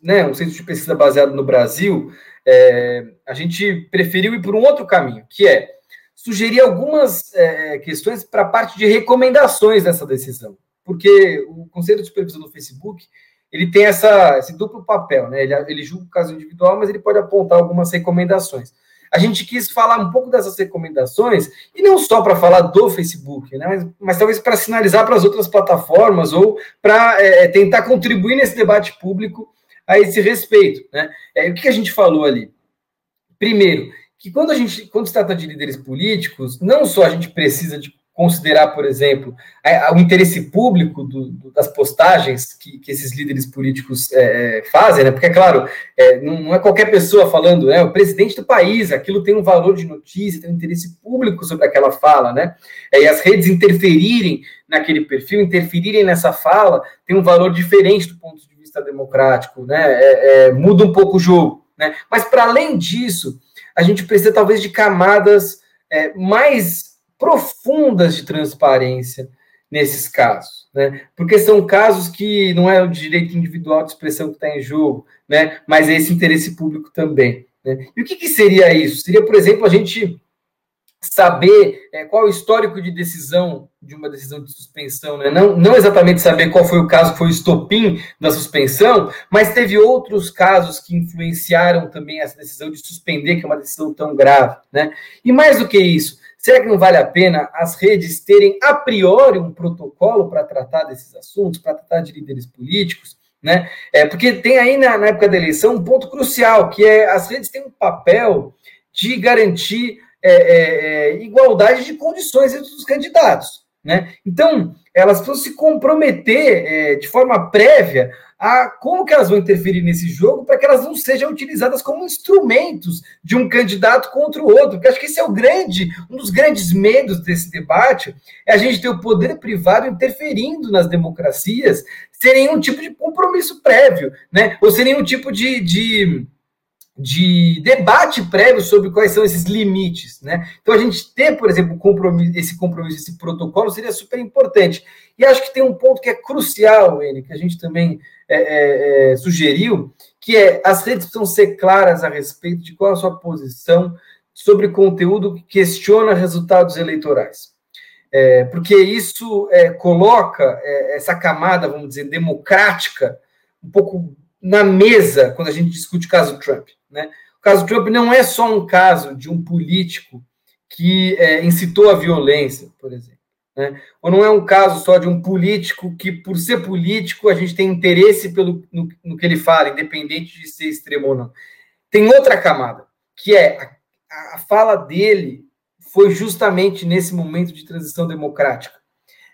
né, um centro de pesquisa baseado no Brasil, é, a gente preferiu ir por um outro caminho, que é sugerir algumas é, questões para a parte de recomendações dessa decisão, porque o Conselho de Supervisão do Facebook ele tem essa, esse duplo papel, né? Ele, ele julga o caso individual, mas ele pode apontar algumas recomendações. A gente quis falar um pouco dessas recomendações, e não só para falar do Facebook, né? mas, mas talvez para sinalizar para as outras plataformas ou para é, é, tentar contribuir nesse debate público a esse respeito. Né? É, o que a gente falou ali? Primeiro, que quando a gente, quando se trata de líderes políticos, não só a gente precisa de considerar, por exemplo, a, a, o interesse público do, do, das postagens que, que, esses líderes políticos é, é, fazem, né? Porque, é claro, é, não, não, é qualquer pessoa falando, né? O presidente do país, aquilo tem um valor de notícia, tem um interesse público sobre aquela fala, né? É, e as redes interferirem naquele perfil, interferirem nessa fala, tem um valor diferente do ponto de vista democrático, né? É, é, muda um pouco o jogo, né? Mas, para além disso, a gente precisa talvez de camadas mais profundas de transparência nesses casos, né? Porque são casos que não é o direito individual de expressão que está em jogo, né? Mas é esse interesse público também. Né? E o que, que seria isso? Seria, por exemplo, a gente saber é, qual o histórico de decisão de uma decisão de suspensão, né? não, não exatamente saber qual foi o caso que foi o estopim da suspensão, mas teve outros casos que influenciaram também essa decisão de suspender, que é uma decisão tão grave. Né? E mais do que isso, Será que não vale a pena as redes terem a priori um protocolo para tratar desses assuntos, para tratar de líderes políticos? Né? É, porque tem aí na, na, época da eleição um ponto crucial, que é as redes têm um papel de garantir é, é, é igualdade de condições entre os candidatos. Né? Então, elas precisam se comprometer é, de forma prévia a como que elas vão interferir nesse jogo para que elas não sejam utilizadas como instrumentos de um candidato contra o outro. Porque acho que esse é o grande, um dos grandes medos desse debate, é a gente ter o poder privado interferindo nas democracias sem nenhum tipo de compromisso prévio, né? Ou sem nenhum tipo de, de de debate prévio sobre quais são esses limites, né? Então a gente ter, por exemplo, compromisso, esse compromisso, esse protocolo seria super importante. E acho que tem um ponto que é crucial, ele, que a gente também é, é, é, sugeriu, que é as redes precisam ser claras a respeito de qual a sua posição sobre conteúdo que questiona resultados eleitorais. É, porque isso é, coloca é, essa camada, vamos dizer, democrática um pouco na mesa quando a gente discute o caso Trump. Né? O caso Trump não é só um caso de um político que é, incitou a violência, por exemplo. Né? Ou não é um caso só de um político que, por ser político, a gente tem interesse pelo, no, no que ele fala, independente de ser extremo ou não. Tem outra camada, que é a, a fala dele foi justamente nesse momento de transição democrática.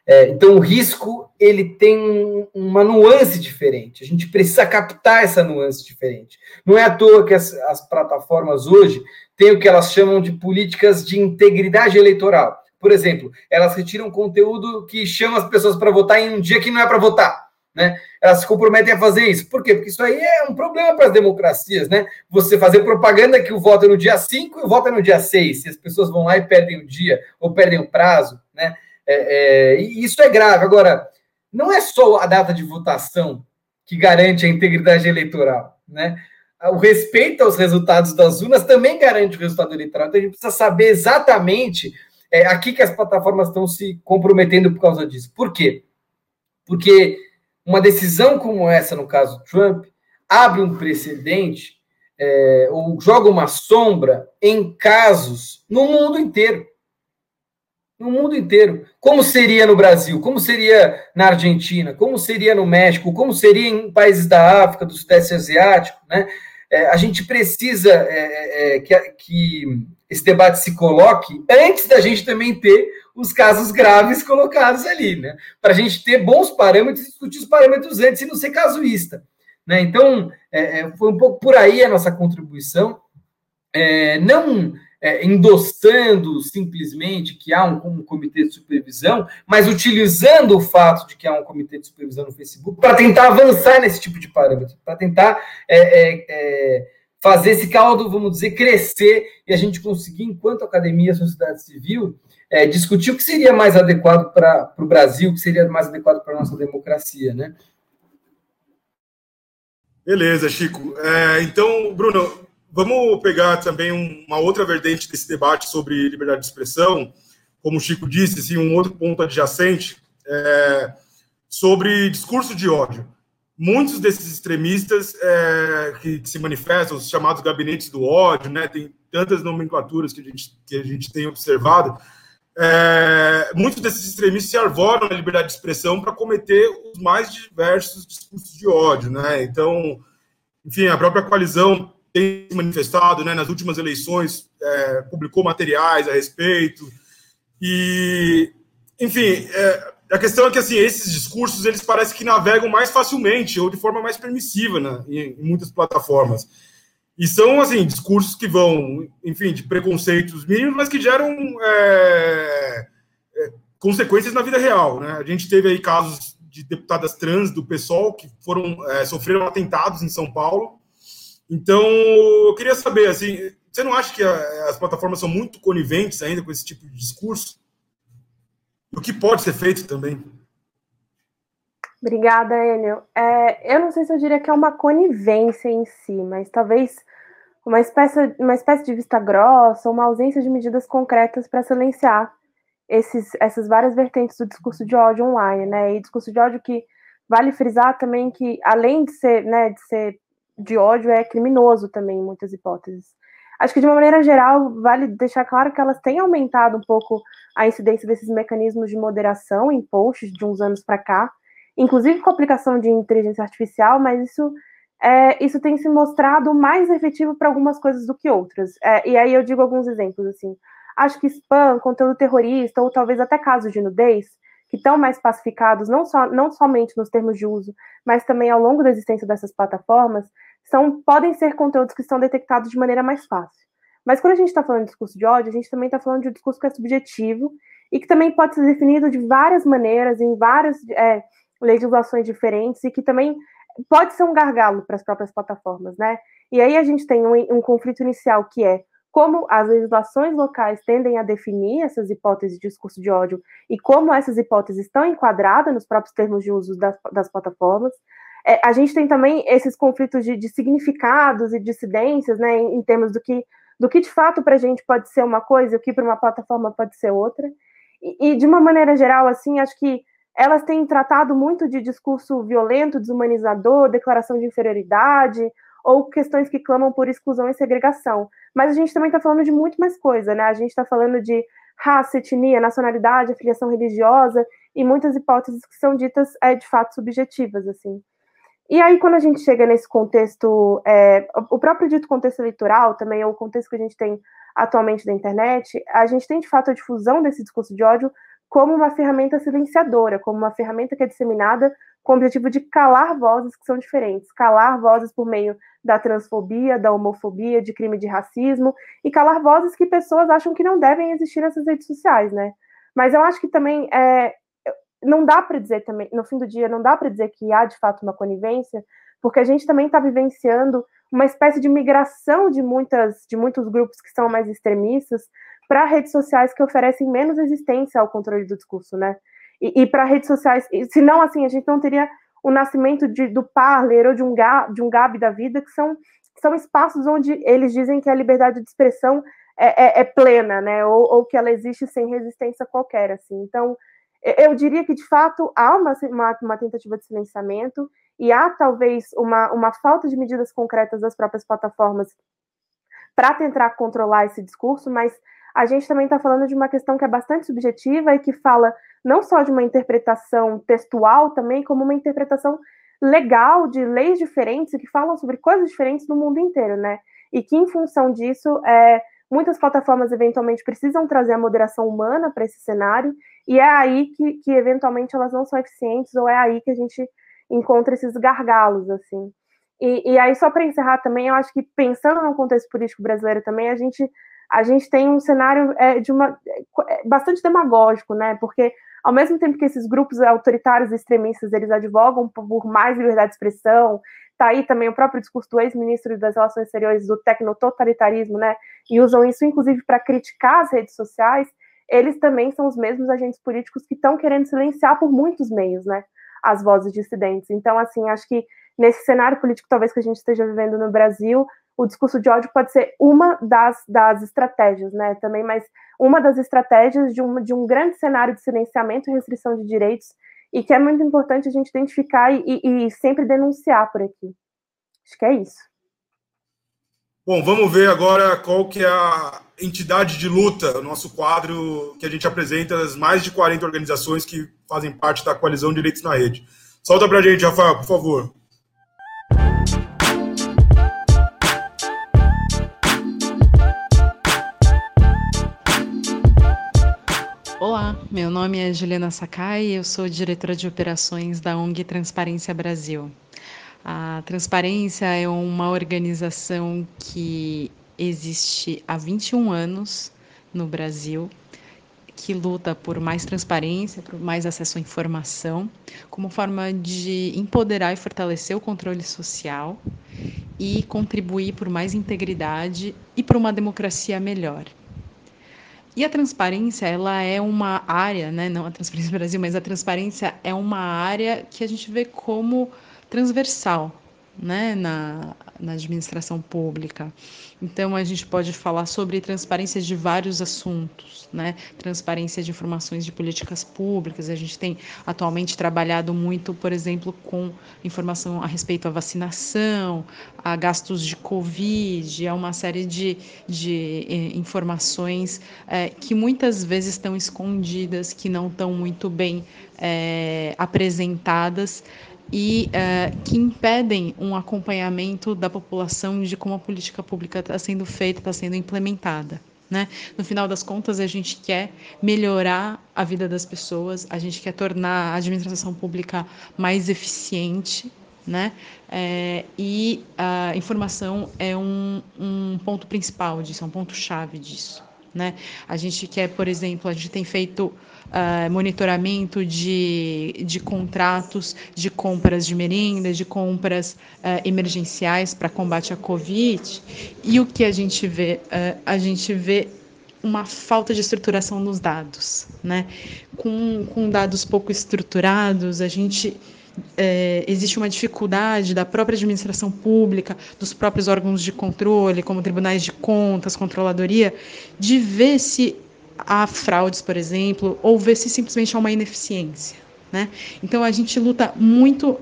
É, então, o risco ele tem uma nuance diferente. A gente precisa captar essa nuance diferente. Não é à toa que as, as plataformas hoje têm o que elas chamam de políticas de integridade eleitoral. Por exemplo, elas retiram conteúdo que chama as pessoas para votar em um dia que não é para votar. Né? Elas se comprometem a fazer isso. Por quê? Porque isso aí é um problema para as democracias, né? Você fazer propaganda que o voto é no dia 5 e o voto é no dia 6. Se as pessoas vão lá e perdem o dia ou perdem o prazo, né? É, é, e isso é grave. Agora, não é só a data de votação que garante a integridade eleitoral, né? O respeito aos resultados das urnas também garante o resultado eleitoral. Então a gente precisa saber exatamente é, aqui que as plataformas estão se comprometendo por causa disso. Por quê? Porque uma decisão como essa, no caso Trump, abre um precedente é, ou joga uma sombra em casos no mundo inteiro no mundo inteiro. Como seria no Brasil? Como seria na Argentina? Como seria no México? Como seria em países da África, do Sudeste Asiático? Né? É, a gente precisa é, é, é que, que, esse debate se coloque antes da gente também ter os casos graves colocados ali, né? Para a gente ter bons parâmetros, discutir os parâmetros antes e não ser casuísta. Né? Então, é, é, foi um pouco por aí a nossa contribuição. não é, endossando simplesmente que há um, um, comitê de supervisão, mas utilizando o fato de que há um comitê de supervisão no Facebook para tentar avançar nesse tipo de parâmetro, para tentar é, é, é, fazer esse caldo, vamos dizer, crescer e a gente conseguir, enquanto academia e sociedade civil, é, discutir o que seria mais adequado para o Brasil, o que seria mais adequado para a nossa democracia, né? Beleza, Chico. É, então, Bruno, Vamos pegar também uma outra vertente desse debate sobre liberdade de expressão, como o Chico disse, assim, um outro ponto adjacente, é, sobre discurso de ódio. Muitos desses extremistas é, que, que, se manifestam, os chamados gabinetes do ódio, né, tem tantas nomenclaturas que a gente, que a gente tem observado, é, muitos desses extremistas se arvoram na liberdade de expressão para cometer os mais diversos discursos de ódio. Né? Então, enfim, a própria coalizão tem manifestado né, nas últimas eleições, é, publicou materiais a respeito. E enfim, é, a questão é que assim, esses discursos eles parecem que navegam mais facilmente ou de forma mais permissiva né, em, em muitas plataformas. E são assim discursos que vão, enfim, de preconceitos mínimos, mas que geram é, é, consequências na vida real. Né? A gente teve aí casos de deputadas trans do PSOL que foram é, sofreram atentados em São Paulo. Então, eu queria saber, assim, você não acha que a, as plataformas são muito coniventes ainda com esse tipo de discurso? o que pode ser feito também? Obrigada, Enio. É, eu não sei se eu diria que é uma conivência em si, mas talvez uma espécie, uma espécie de vista grossa, uma ausência de medidas concretas para silenciar esses, essas várias vertentes do discurso de ódio online, né? E discurso de ódio que vale frisar também que, além de ser, né, de ser de ódio, é criminoso também em muitas hipóteses. Acho que, de uma maneira geral, vale deixar claro que elas têm aumentado um pouco a incidência desses mecanismos de moderação em posts de uns anos para cá, inclusive com a aplicação de inteligência artificial, mas isso, é, isso tem se mostrado mais efetivo para algumas coisas do que outras. É, e aí eu digo alguns exemplos, assim. Acho que spam, conteúdo terrorista, ou talvez até casos de nudez, que estão mais pacificados, não, só, não somente nos termos de uso, mas também ao longo da existência dessas plataformas, são, podem ser conteúdos que são detectados de maneira mais fácil. Mas quando a gente está falando de discurso de ódio, a gente também está falando de um discurso que é subjetivo e que também pode ser definido de várias maneiras, em várias é, legislações diferentes, e que também pode ser um gargalo para as próprias plataformas, né? E aí a gente tem um, um conflito inicial que é como as legislações locais tendem a definir essas hipóteses de discurso de ódio e como essas hipóteses estão enquadradas nos próprios termos de uso das, das plataformas. É, a gente tem também esses conflitos de, de significados e dissidências, né, em, em, termos do que, do que de fato para a gente pode ser uma coisa e o que para uma plataforma pode ser outra. E, e, de uma maneira geral, assim, acho que elas têm tratado muito de discurso violento, desumanizador, declaração de inferioridade, ou questões que clamam por exclusão e segregação. Mas a gente também está falando de muito mais coisa, né? A gente está falando de raça, etnia, nacionalidade, afiliação religiosa e muitas hipóteses que são ditas é, de fato subjetivas, assim. E aí, quando a gente chega nesse contexto, é, o próprio dito contexto eleitoral também, ou o contexto que a gente tem atualmente da internet, a gente tem de fato a difusão desse discurso de ódio como uma ferramenta silenciadora, como uma ferramenta que é disseminada com o objetivo de calar vozes que são diferentes, calar vozes por meio da transfobia, da homofobia, de crime de racismo, e calar vozes que pessoas acham que não devem existir nessas redes sociais, né? Mas eu acho que também é, não dá para dizer também, no fim do dia, não dá para dizer que há de fato uma conivência, porque a gente também está vivenciando uma espécie de migração de muitas de muitos grupos que são mais extremistas para redes sociais que oferecem menos resistência ao controle do discurso, né? E, e para redes sociais, se não assim, a gente não teria o nascimento de, do Parler ou de um, de um Gab da vida, que são, são espaços onde eles dizem que a liberdade de expressão é, é, é plena, né? Ou, ou, que ela existe sem resistência qualquer, assim. Então, eu diria que, de fato, há uma, uma, uma tentativa de silenciamento e há, talvez, uma, uma falta de medidas concretas das próprias plataformas para tentar controlar esse discurso, mas a gente também está falando de uma questão que é bastante subjetiva e que fala não só de uma interpretação textual também, como uma interpretação legal de leis diferentes que falam sobre coisas diferentes no mundo inteiro, né? E que, em função disso, é, muitas plataformas eventualmente precisam trazer a moderação humana para esse cenário, e é aí que, que eventualmente elas não são eficientes, ou é aí que a gente encontra esses gargalos, assim. E, e aí, só para encerrar também, eu acho que pensando no contexto político brasileiro também, a gente, a gente tem um cenário é, de uma é, bastante demagógico, né? Porque ao mesmo tempo que esses grupos autoritários e extremistas eles advogam por mais liberdade de expressão, tá aí também o próprio discurso do ex-ministro das Relações Exteriores do tecnototalitarismo, né? E usam isso inclusive para criticar as redes sociais. Eles também são os mesmos agentes políticos que estão querendo silenciar por muitos meios, né? As vozes dissidentes. Então, assim, acho que nesse cenário político talvez que a gente esteja vivendo no Brasil, o discurso de ódio pode ser uma das, das estratégias, né? Também, mas uma das estratégias de um, de um grande cenário de silenciamento e restrição de direitos, e que é muito importante a gente identificar e, e, e sempre denunciar por aqui. Acho que é isso. Bom, vamos ver agora qual que é a entidade de luta, o nosso quadro que a gente apresenta as mais de 40 organizações que fazem parte da coalizão Direitos na Rede. Solta pra gente, Rafael, por favor. Olá, meu nome é Juliana Sakai e eu sou diretora de operações da ONG Transparência Brasil. A Transparência é uma organização que existe há 21 anos no Brasil, que luta por mais transparência, por mais acesso à informação, como forma de empoderar e fortalecer o controle social e contribuir por mais integridade e por uma democracia melhor. E a transparência, ela é uma área, né, não a Transparência Brasil, mas a transparência é uma área que a gente vê como transversal né, na, na administração pública. Então, a gente pode falar sobre transparência de vários assuntos, né? Transparência de informações de políticas públicas. A gente tem atualmente trabalhado muito, por exemplo, com informação a respeito à vacinação, a gastos de Covid, a uma série de, de eh, informações eh, que muitas vezes estão escondidas, que não estão muito bem eh, apresentadas e uh, que impedem um acompanhamento da população de como a política pública está sendo feita, está sendo implementada. Né? No final das contas, a gente quer melhorar a vida das pessoas, a gente quer tornar a administração pública mais eficiente, né? É, e a informação é um, um ponto principal disso, é um ponto chave disso. Né? A gente quer, por exemplo, a gente tem feito uh, monitoramento de, de contratos de compras de merenda, de compras uh, emergenciais para combate à Covid. E o que a gente vê? Uh, a gente vê uma falta de estruturação dos dados. Né? Com, com dados pouco estruturados, a gente é, existe uma dificuldade da própria administração pública, dos próprios órgãos de controle, como tribunais de contas, controladoria, de ver se há fraudes, por exemplo, ou ver se simplesmente há uma ineficiência. Né? Então, a gente luta muito uh,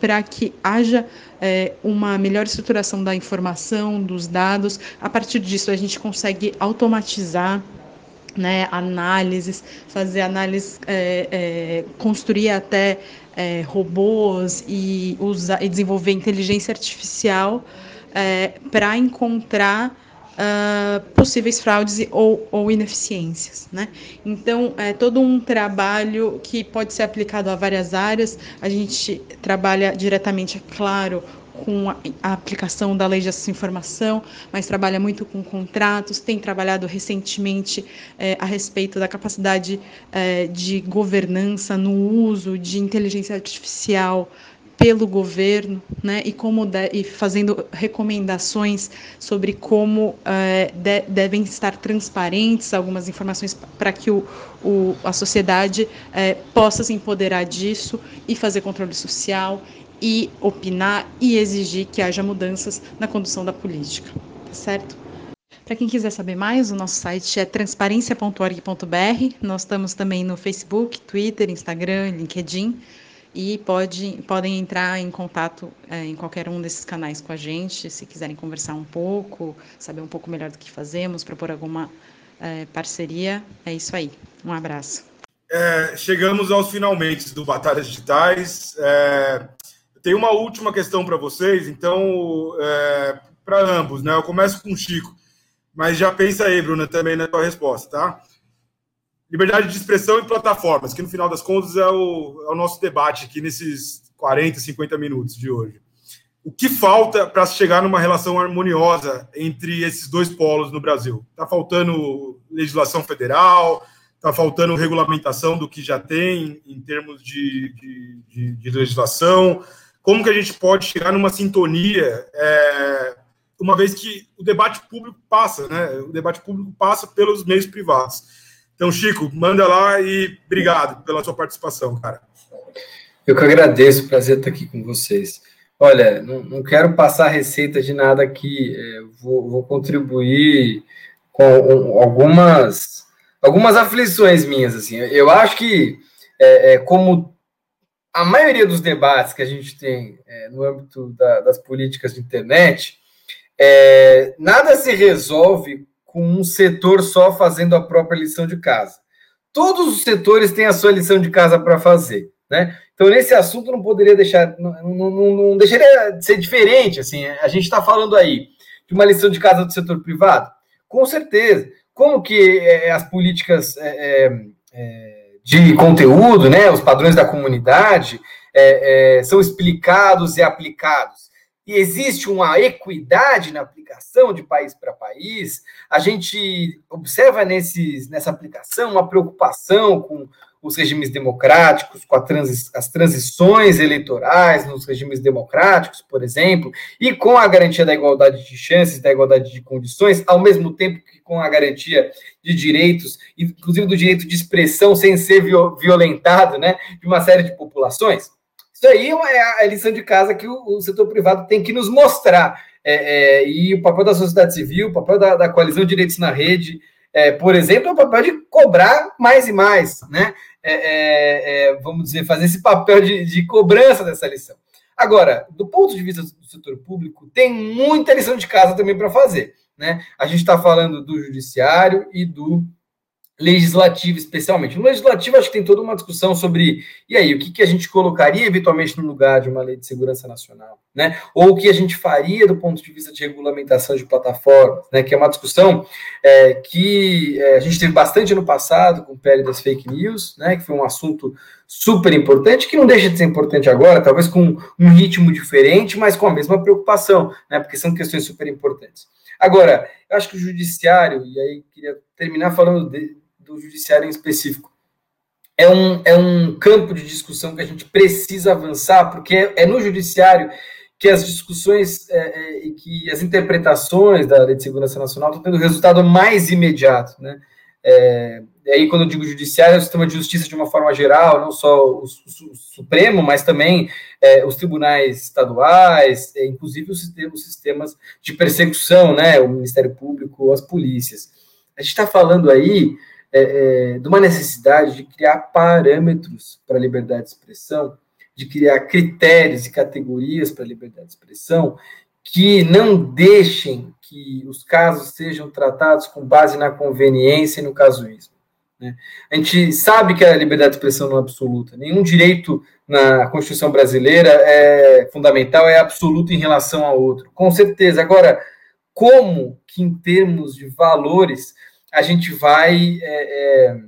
para que haja uh, uma melhor estruturação da informação, dos dados. A partir disso, a gente consegue automatizar né, análises, fazer análises, é, é, construir até é, robôs e, usar, e desenvolver inteligência artificial para encontrar uh, possíveis fraudes ou, ou, ineficiências. Né? Então, é todo um trabalho que pode ser aplicado a várias áreas. A gente trabalha diretamente, é claro, com a, aplicação da lei de acesso à informação, mas trabalha muito com contratos, tem trabalhado recentemente é, a respeito da capacidade é, de governança no uso de inteligência artificial pelo governo, né, e como de, e fazendo recomendações sobre como é, de, devem estar transparentes algumas informações para que o, o, a sociedade é, possa se empoderar disso e fazer controle social e opinar e exigir que haja mudanças na condução da política, tá certo? Para quem quiser saber mais, o nosso site é transparência.org.br. Nós estamos também no Facebook, Twitter, Instagram, LinkedIn e pode, podem entrar em contato é, em qualquer um desses canais com a gente, se quiserem conversar um pouco, saber um pouco melhor do que fazemos, propor alguma é, parceria. É isso aí. Um abraço. É, chegamos aos finalmente do Batalhas Digitais. É, tem uma última questão para vocês, então, é, para ambos, né? Eu começo com o Chico, mas já pensa aí, Bruna, também na tua resposta, tá? Liberdade de expressão e plataformas, que no final das contas é o, é o nosso debate aqui nesses 40, 50 minutos de hoje. O que falta para chegar numa relação harmoniosa entre esses dois polos no Brasil? Está faltando legislação federal, está faltando regulamentação do que já tem em termos de, de, de, de legislação, como que a gente pode chegar numa sintonia, é, uma vez que o debate público passa, né? O debate público passa pelos meios privados. Então, Chico, manda lá e obrigado pela sua participação, cara. Eu que agradeço, prazer estar aqui com vocês. Olha, não, não quero passar receita de nada aqui, é, vou, vou, contribuir com algumas, algumas aflições minhas, assim. Eu acho que, é, é, como a maioria dos debates que a gente tem é, no âmbito da, das políticas de internet, é, nada se resolve com um setor só fazendo a própria lição de casa. Todos os setores têm a sua lição de casa para fazer. Né? Então, nesse assunto, não poderia deixar, não, não, não deixaria de ser diferente. Assim, a gente está falando aí de uma lição de casa do setor privado? Com certeza. Como que é, as políticas é, é é, de conteúdo, né, os padrões da comunidade, é, é, são explicados e aplicados. E existe uma equidade na aplicação de país para país. A gente observa nesses, nessa aplicação uma preocupação com os regimes democráticos, com transi as transições eleitorais nos regimes democráticos, por exemplo, e com a garantia da igualdade de chances, da igualdade de condições, ao mesmo tempo que com a garantia de direitos, inclusive do direito de expressão sem ser violentado, né, de uma série de populações. Isso aí é a lição de casa que o, setor privado tem que nos mostrar. É, é, e o papel da sociedade civil, o papel da, da coalizão de direitos na rede, é, por exemplo, é o papel de cobrar mais e mais, né? É, é, é, vamos dizer, fazer esse papel de, de, cobrança dessa lição. Agora, do ponto de vista do setor público, tem muita lição de casa também para fazer. Né? A gente está falando do judiciário e do legislativo, especialmente. No legislativo, acho que tem toda uma discussão sobre, e aí, o que, que a gente colocaria eventualmente no lugar de uma lei de segurança nacional, né? Ou o que a gente faria do ponto de vista de regulamentação de plataformas, né? Que é uma discussão é, que é, a gente teve bastante no passado com o PL das fake news, né? Que foi um assunto super importante, que não deixa de ser importante agora, talvez com um ritmo diferente, mas com a mesma preocupação, né? Porque são questões super importantes. Agora, eu acho que o judiciário, e aí queria terminar falando de, do judiciário em específico. É um, é um campo de discussão que a gente precisa avançar, porque é, é no judiciário que as discussões é, é, e que as interpretações da Lei de Segurança Nacional estão tendo resultado mais imediato, né? É, e aí, quando eu digo judiciário, é o sistema de justiça de uma forma geral, não só o, o, o Supremo, mas também é, os tribunais estaduais, é, inclusive os sistemas, os sistemas de persecução, né? O Ministério Público, as polícias. A gente está falando aí é, é, de uma necessidade de criar parâmetros para a liberdade de expressão, de criar critérios e categorias para a liberdade de expressão que não deixem que os casos sejam tratados com base na conveniência e no casuísmo. Né? A gente sabe que a liberdade de expressão não é absoluta. Nenhum direito na Constituição brasileira é fundamental, é absoluto em relação a outro. Com certeza. Agora, como que, em termos de valores, a gente vai é, é,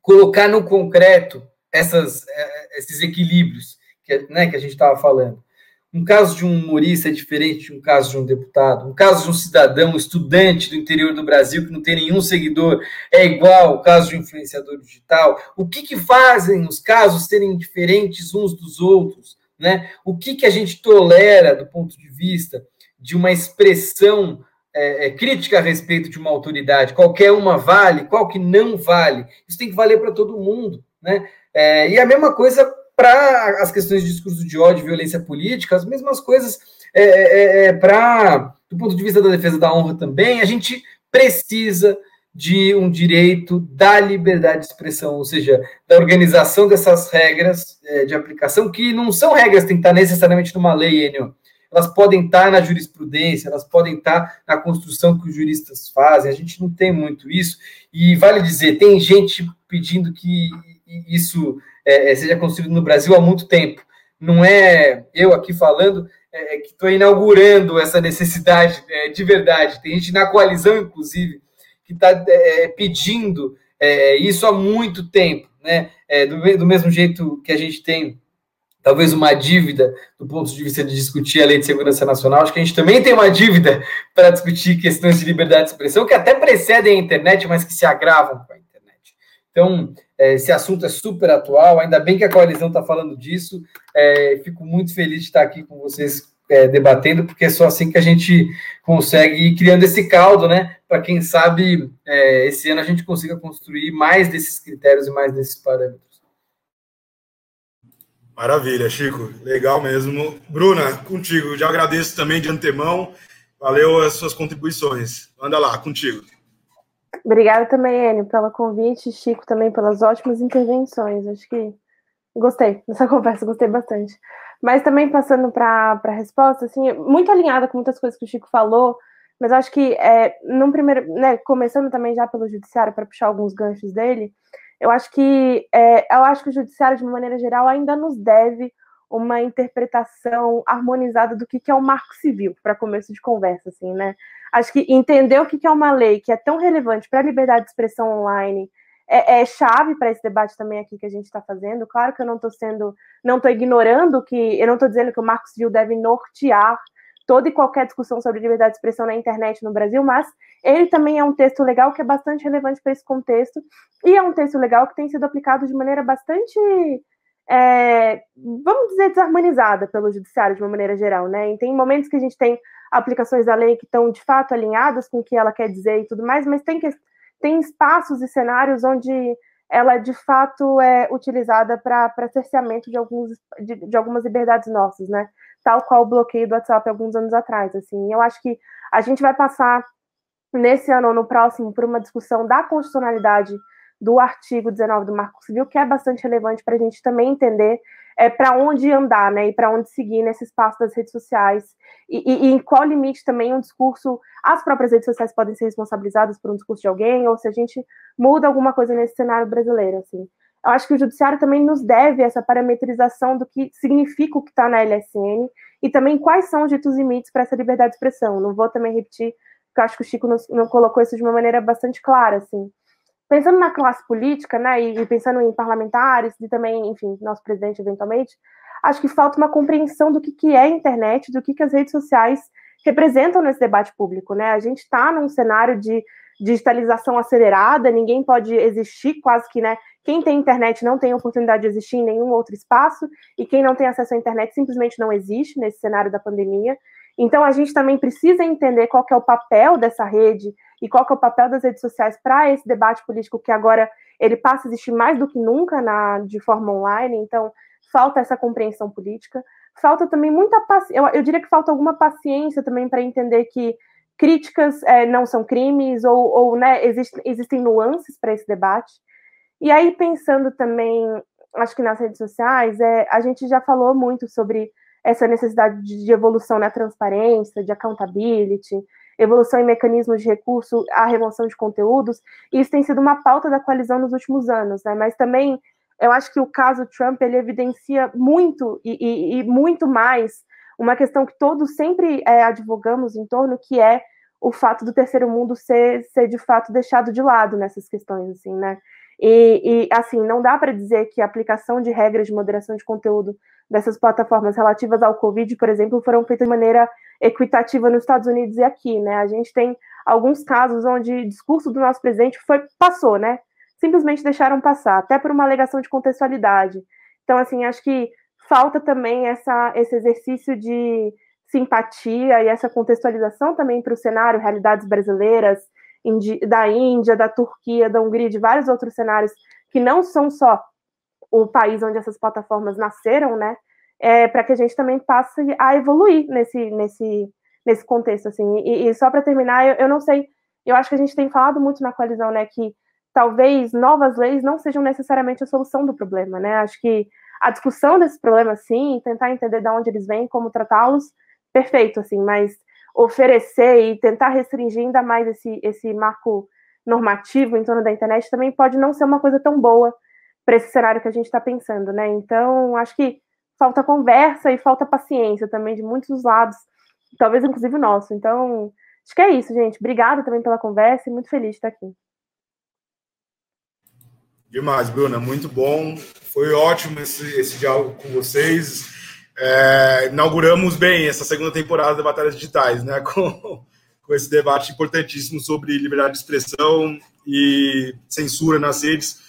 colocar no concreto essas, é, esses equilíbrios que, né, que a gente estava falando. Um caso de um humorista é diferente de um caso de um deputado. Um caso de um cidadão, um estudante do interior do Brasil que não tem nenhum seguidor é igual ao caso de um influenciador digital. O que, que fazem os casos serem diferentes uns dos outros? Né? O que, que a gente tolera do ponto de vista de uma expressão é, é, crítica a respeito de uma autoridade, qualquer uma vale, qual que não vale. Isso tem que valer para todo mundo. Né? É, e a mesma coisa para as questões de discurso de ódio violência política, as mesmas coisas é, é, é para, do ponto de vista da defesa da honra também, a gente precisa de um direito da liberdade de expressão, ou seja, da organização dessas regras de aplicação, que não são regras tem que estar necessariamente numa lei, Enio, elas podem estar na jurisprudência, elas podem estar na construção que os juristas fazem, a gente não tem muito isso, e vale dizer, tem gente pedindo que isso é, é seja construído no Brasil há muito tempo, não é eu aqui falando é, é que estou inaugurando essa necessidade é, de verdade, tem gente na coalizão, inclusive, que está é, pedindo isso há muito tempo, né? Do, do mesmo jeito que a gente tem talvez uma dívida do ponto de vista de discutir a Lei de Segurança Nacional. Acho que a gente também tem uma dívida para discutir questões de liberdade de expressão que até precedem a internet, mas que se agravam com a internet. Então, é, esse assunto é super atual, ainda bem que a coalizão está falando disso. É, fico muito feliz de estar aqui com vocês é, debatendo, porque é só assim que a gente consegue ir criando esse caldo, né? Para quem sabe, esse ano a gente consiga construir mais desses critérios e mais desses parâmetros. Maravilha, Chico. Legal mesmo. Bruna, contigo. Já agradeço também de antemão. Valeu as suas contribuições. Anda lá, contigo. Obrigada também, Enio, pelo convite. Chico também pelas ótimas intervenções. Acho que gostei dessa conversa, gostei bastante. Mas também passando para a resposta, assim, muito alinhada com muitas coisas que o Chico falou, mas acho que é, num primeiro, né, começando também já pelo judiciário para puxar alguns ganchos dele, eu acho que é, eu acho que o judiciário, de uma maneira geral, ainda nos deve uma interpretação harmonizada do que, que é o marco civil, para começo de conversa, assim, né? Acho que entender o que, que é uma lei que é tão relevante para a liberdade de expressão online, é, é chave para esse debate também aqui que a gente está fazendo. Claro que eu não estou sendo, não estou ignorando que, eu não estou dizendo que o Marco Civil deve nortear toda e qualquer discussão sobre liberdade de expressão na internet no Brasil, mas ele também é um texto legal que é bastante relevante para esse contexto e é um texto legal que tem sido aplicado de maneira bastante é, vamos dizer, desarmonizada pelo judiciário de uma maneira geral, né? E tem momentos que a gente tem aplicações da lei que estão de fato alinhadas com o que ela quer dizer e tudo mais, mas tem, que, tem espaços e cenários onde ela de fato é utilizada para cerceamento de, alguns, de, de, algumas liberdades nossas, né? Tal qual o bloqueio do WhatsApp alguns anos atrás. Assim, eu acho que a gente vai passar nesse ano ou no próximo por uma discussão da constitucionalidade do artigo 19 do Marco Civil, que é bastante relevante para a gente também entender é, para onde andar, né, e para onde seguir nesse espaço das redes sociais, e, e, e, em qual limite também um discurso, as próprias redes sociais podem ser responsabilizadas por um discurso de alguém, ou se a gente muda alguma coisa nesse cenário brasileiro, assim. Eu acho que o judiciário também nos deve essa parametrização do que significa o que está na LSN, e também quais são os ditos limites para essa liberdade de expressão. Não vou também repetir, porque eu acho que o Chico não colocou isso de uma maneira bastante clara, assim pensando na classe política, né, e, pensando em parlamentares e também, enfim, nosso presidente eventualmente, acho que falta uma compreensão do que, que é a internet, do que, que as redes sociais representam nesse debate público, né? A gente está num cenário de digitalização acelerada, ninguém pode existir, quase que, né? Quem tem internet não tem oportunidade de existir em nenhum outro espaço, e quem não tem acesso à internet simplesmente não existe nesse cenário da pandemia. Então, a gente também precisa entender qual é o papel dessa rede e qual é o papel das redes sociais para esse debate político que agora ele passa a existir mais do que nunca na, de forma online. Então, falta essa compreensão política. Falta também muita paciência, eu, eu, diria que falta alguma paciência também para entender que críticas é, não são crimes ou, ou né, existe, existem nuances para esse debate. E aí, pensando também, acho que nas redes sociais, é, a gente já falou muito sobre essa necessidade de evolução na transparência, de accountability, evolução em mecanismos de recurso à remoção de conteúdos. E isso tem sido uma pauta da coalizão nos últimos anos, né? Mas também eu acho que o caso Trump ele evidencia muito e, e, e muito mais uma questão que todos sempre é, advogamos em torno, que é o fato do terceiro mundo ser, ser de fato deixado de lado nessas questões, assim, né? E, e assim, não dá para dizer que a aplicação de regras de moderação de conteúdo dessas plataformas relativas ao Covid, por exemplo, foram feitas de maneira equitativa nos Estados Unidos e aqui, né? A gente tem alguns casos onde o discurso do nosso presidente foi passou, né? Simplesmente deixaram passar, até por uma alegação de contextualidade. Então, assim, acho que falta também essa, esse exercício de simpatia e essa contextualização também para o cenário, realidades brasileiras, da Índia, da Turquia, da Hungria, de vários outros cenários que não são só o país onde essas plataformas nasceram, né? É, para que a gente também passe a evoluir nesse, nesse, nesse contexto, assim. E, e só para terminar, eu, eu, não sei, eu acho que a gente tem falado muito na coalizão, né, que talvez novas leis não sejam necessariamente a solução do problema, né? Acho que a discussão desses problemas, sim, tentar entender de onde eles vêm, como tratá-los, perfeito, assim, mas oferecer e tentar restringir ainda mais esse, esse marco normativo em torno da internet também pode não ser uma coisa tão boa para esse cenário que a gente está pensando, né? Então, acho que falta conversa e falta paciência também de muitos lados, talvez inclusive o nosso. Então, acho que é isso, gente. Obrigada também pela conversa e muito feliz de estar aqui. Demais, Bruna, muito bom. Foi ótimo esse, esse diálogo com vocês. É, inauguramos bem essa segunda temporada da Batalhas Digitais, né? Com, com esse debate importantíssimo sobre liberdade de expressão e censura nas redes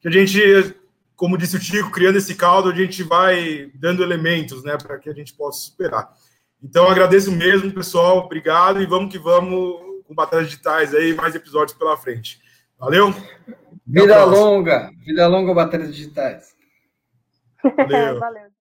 que a gente, como disse o Tico, criando esse caldo, a gente vai dando elementos, né, para que a gente possa superar. Então, agradeço mesmo, pessoal, obrigado e vamos que vamos com batalhas digitais aí, mais episódios pela frente. Valeu? Vida longa, vida longa, batalhas digitais. Valeu. Valeu.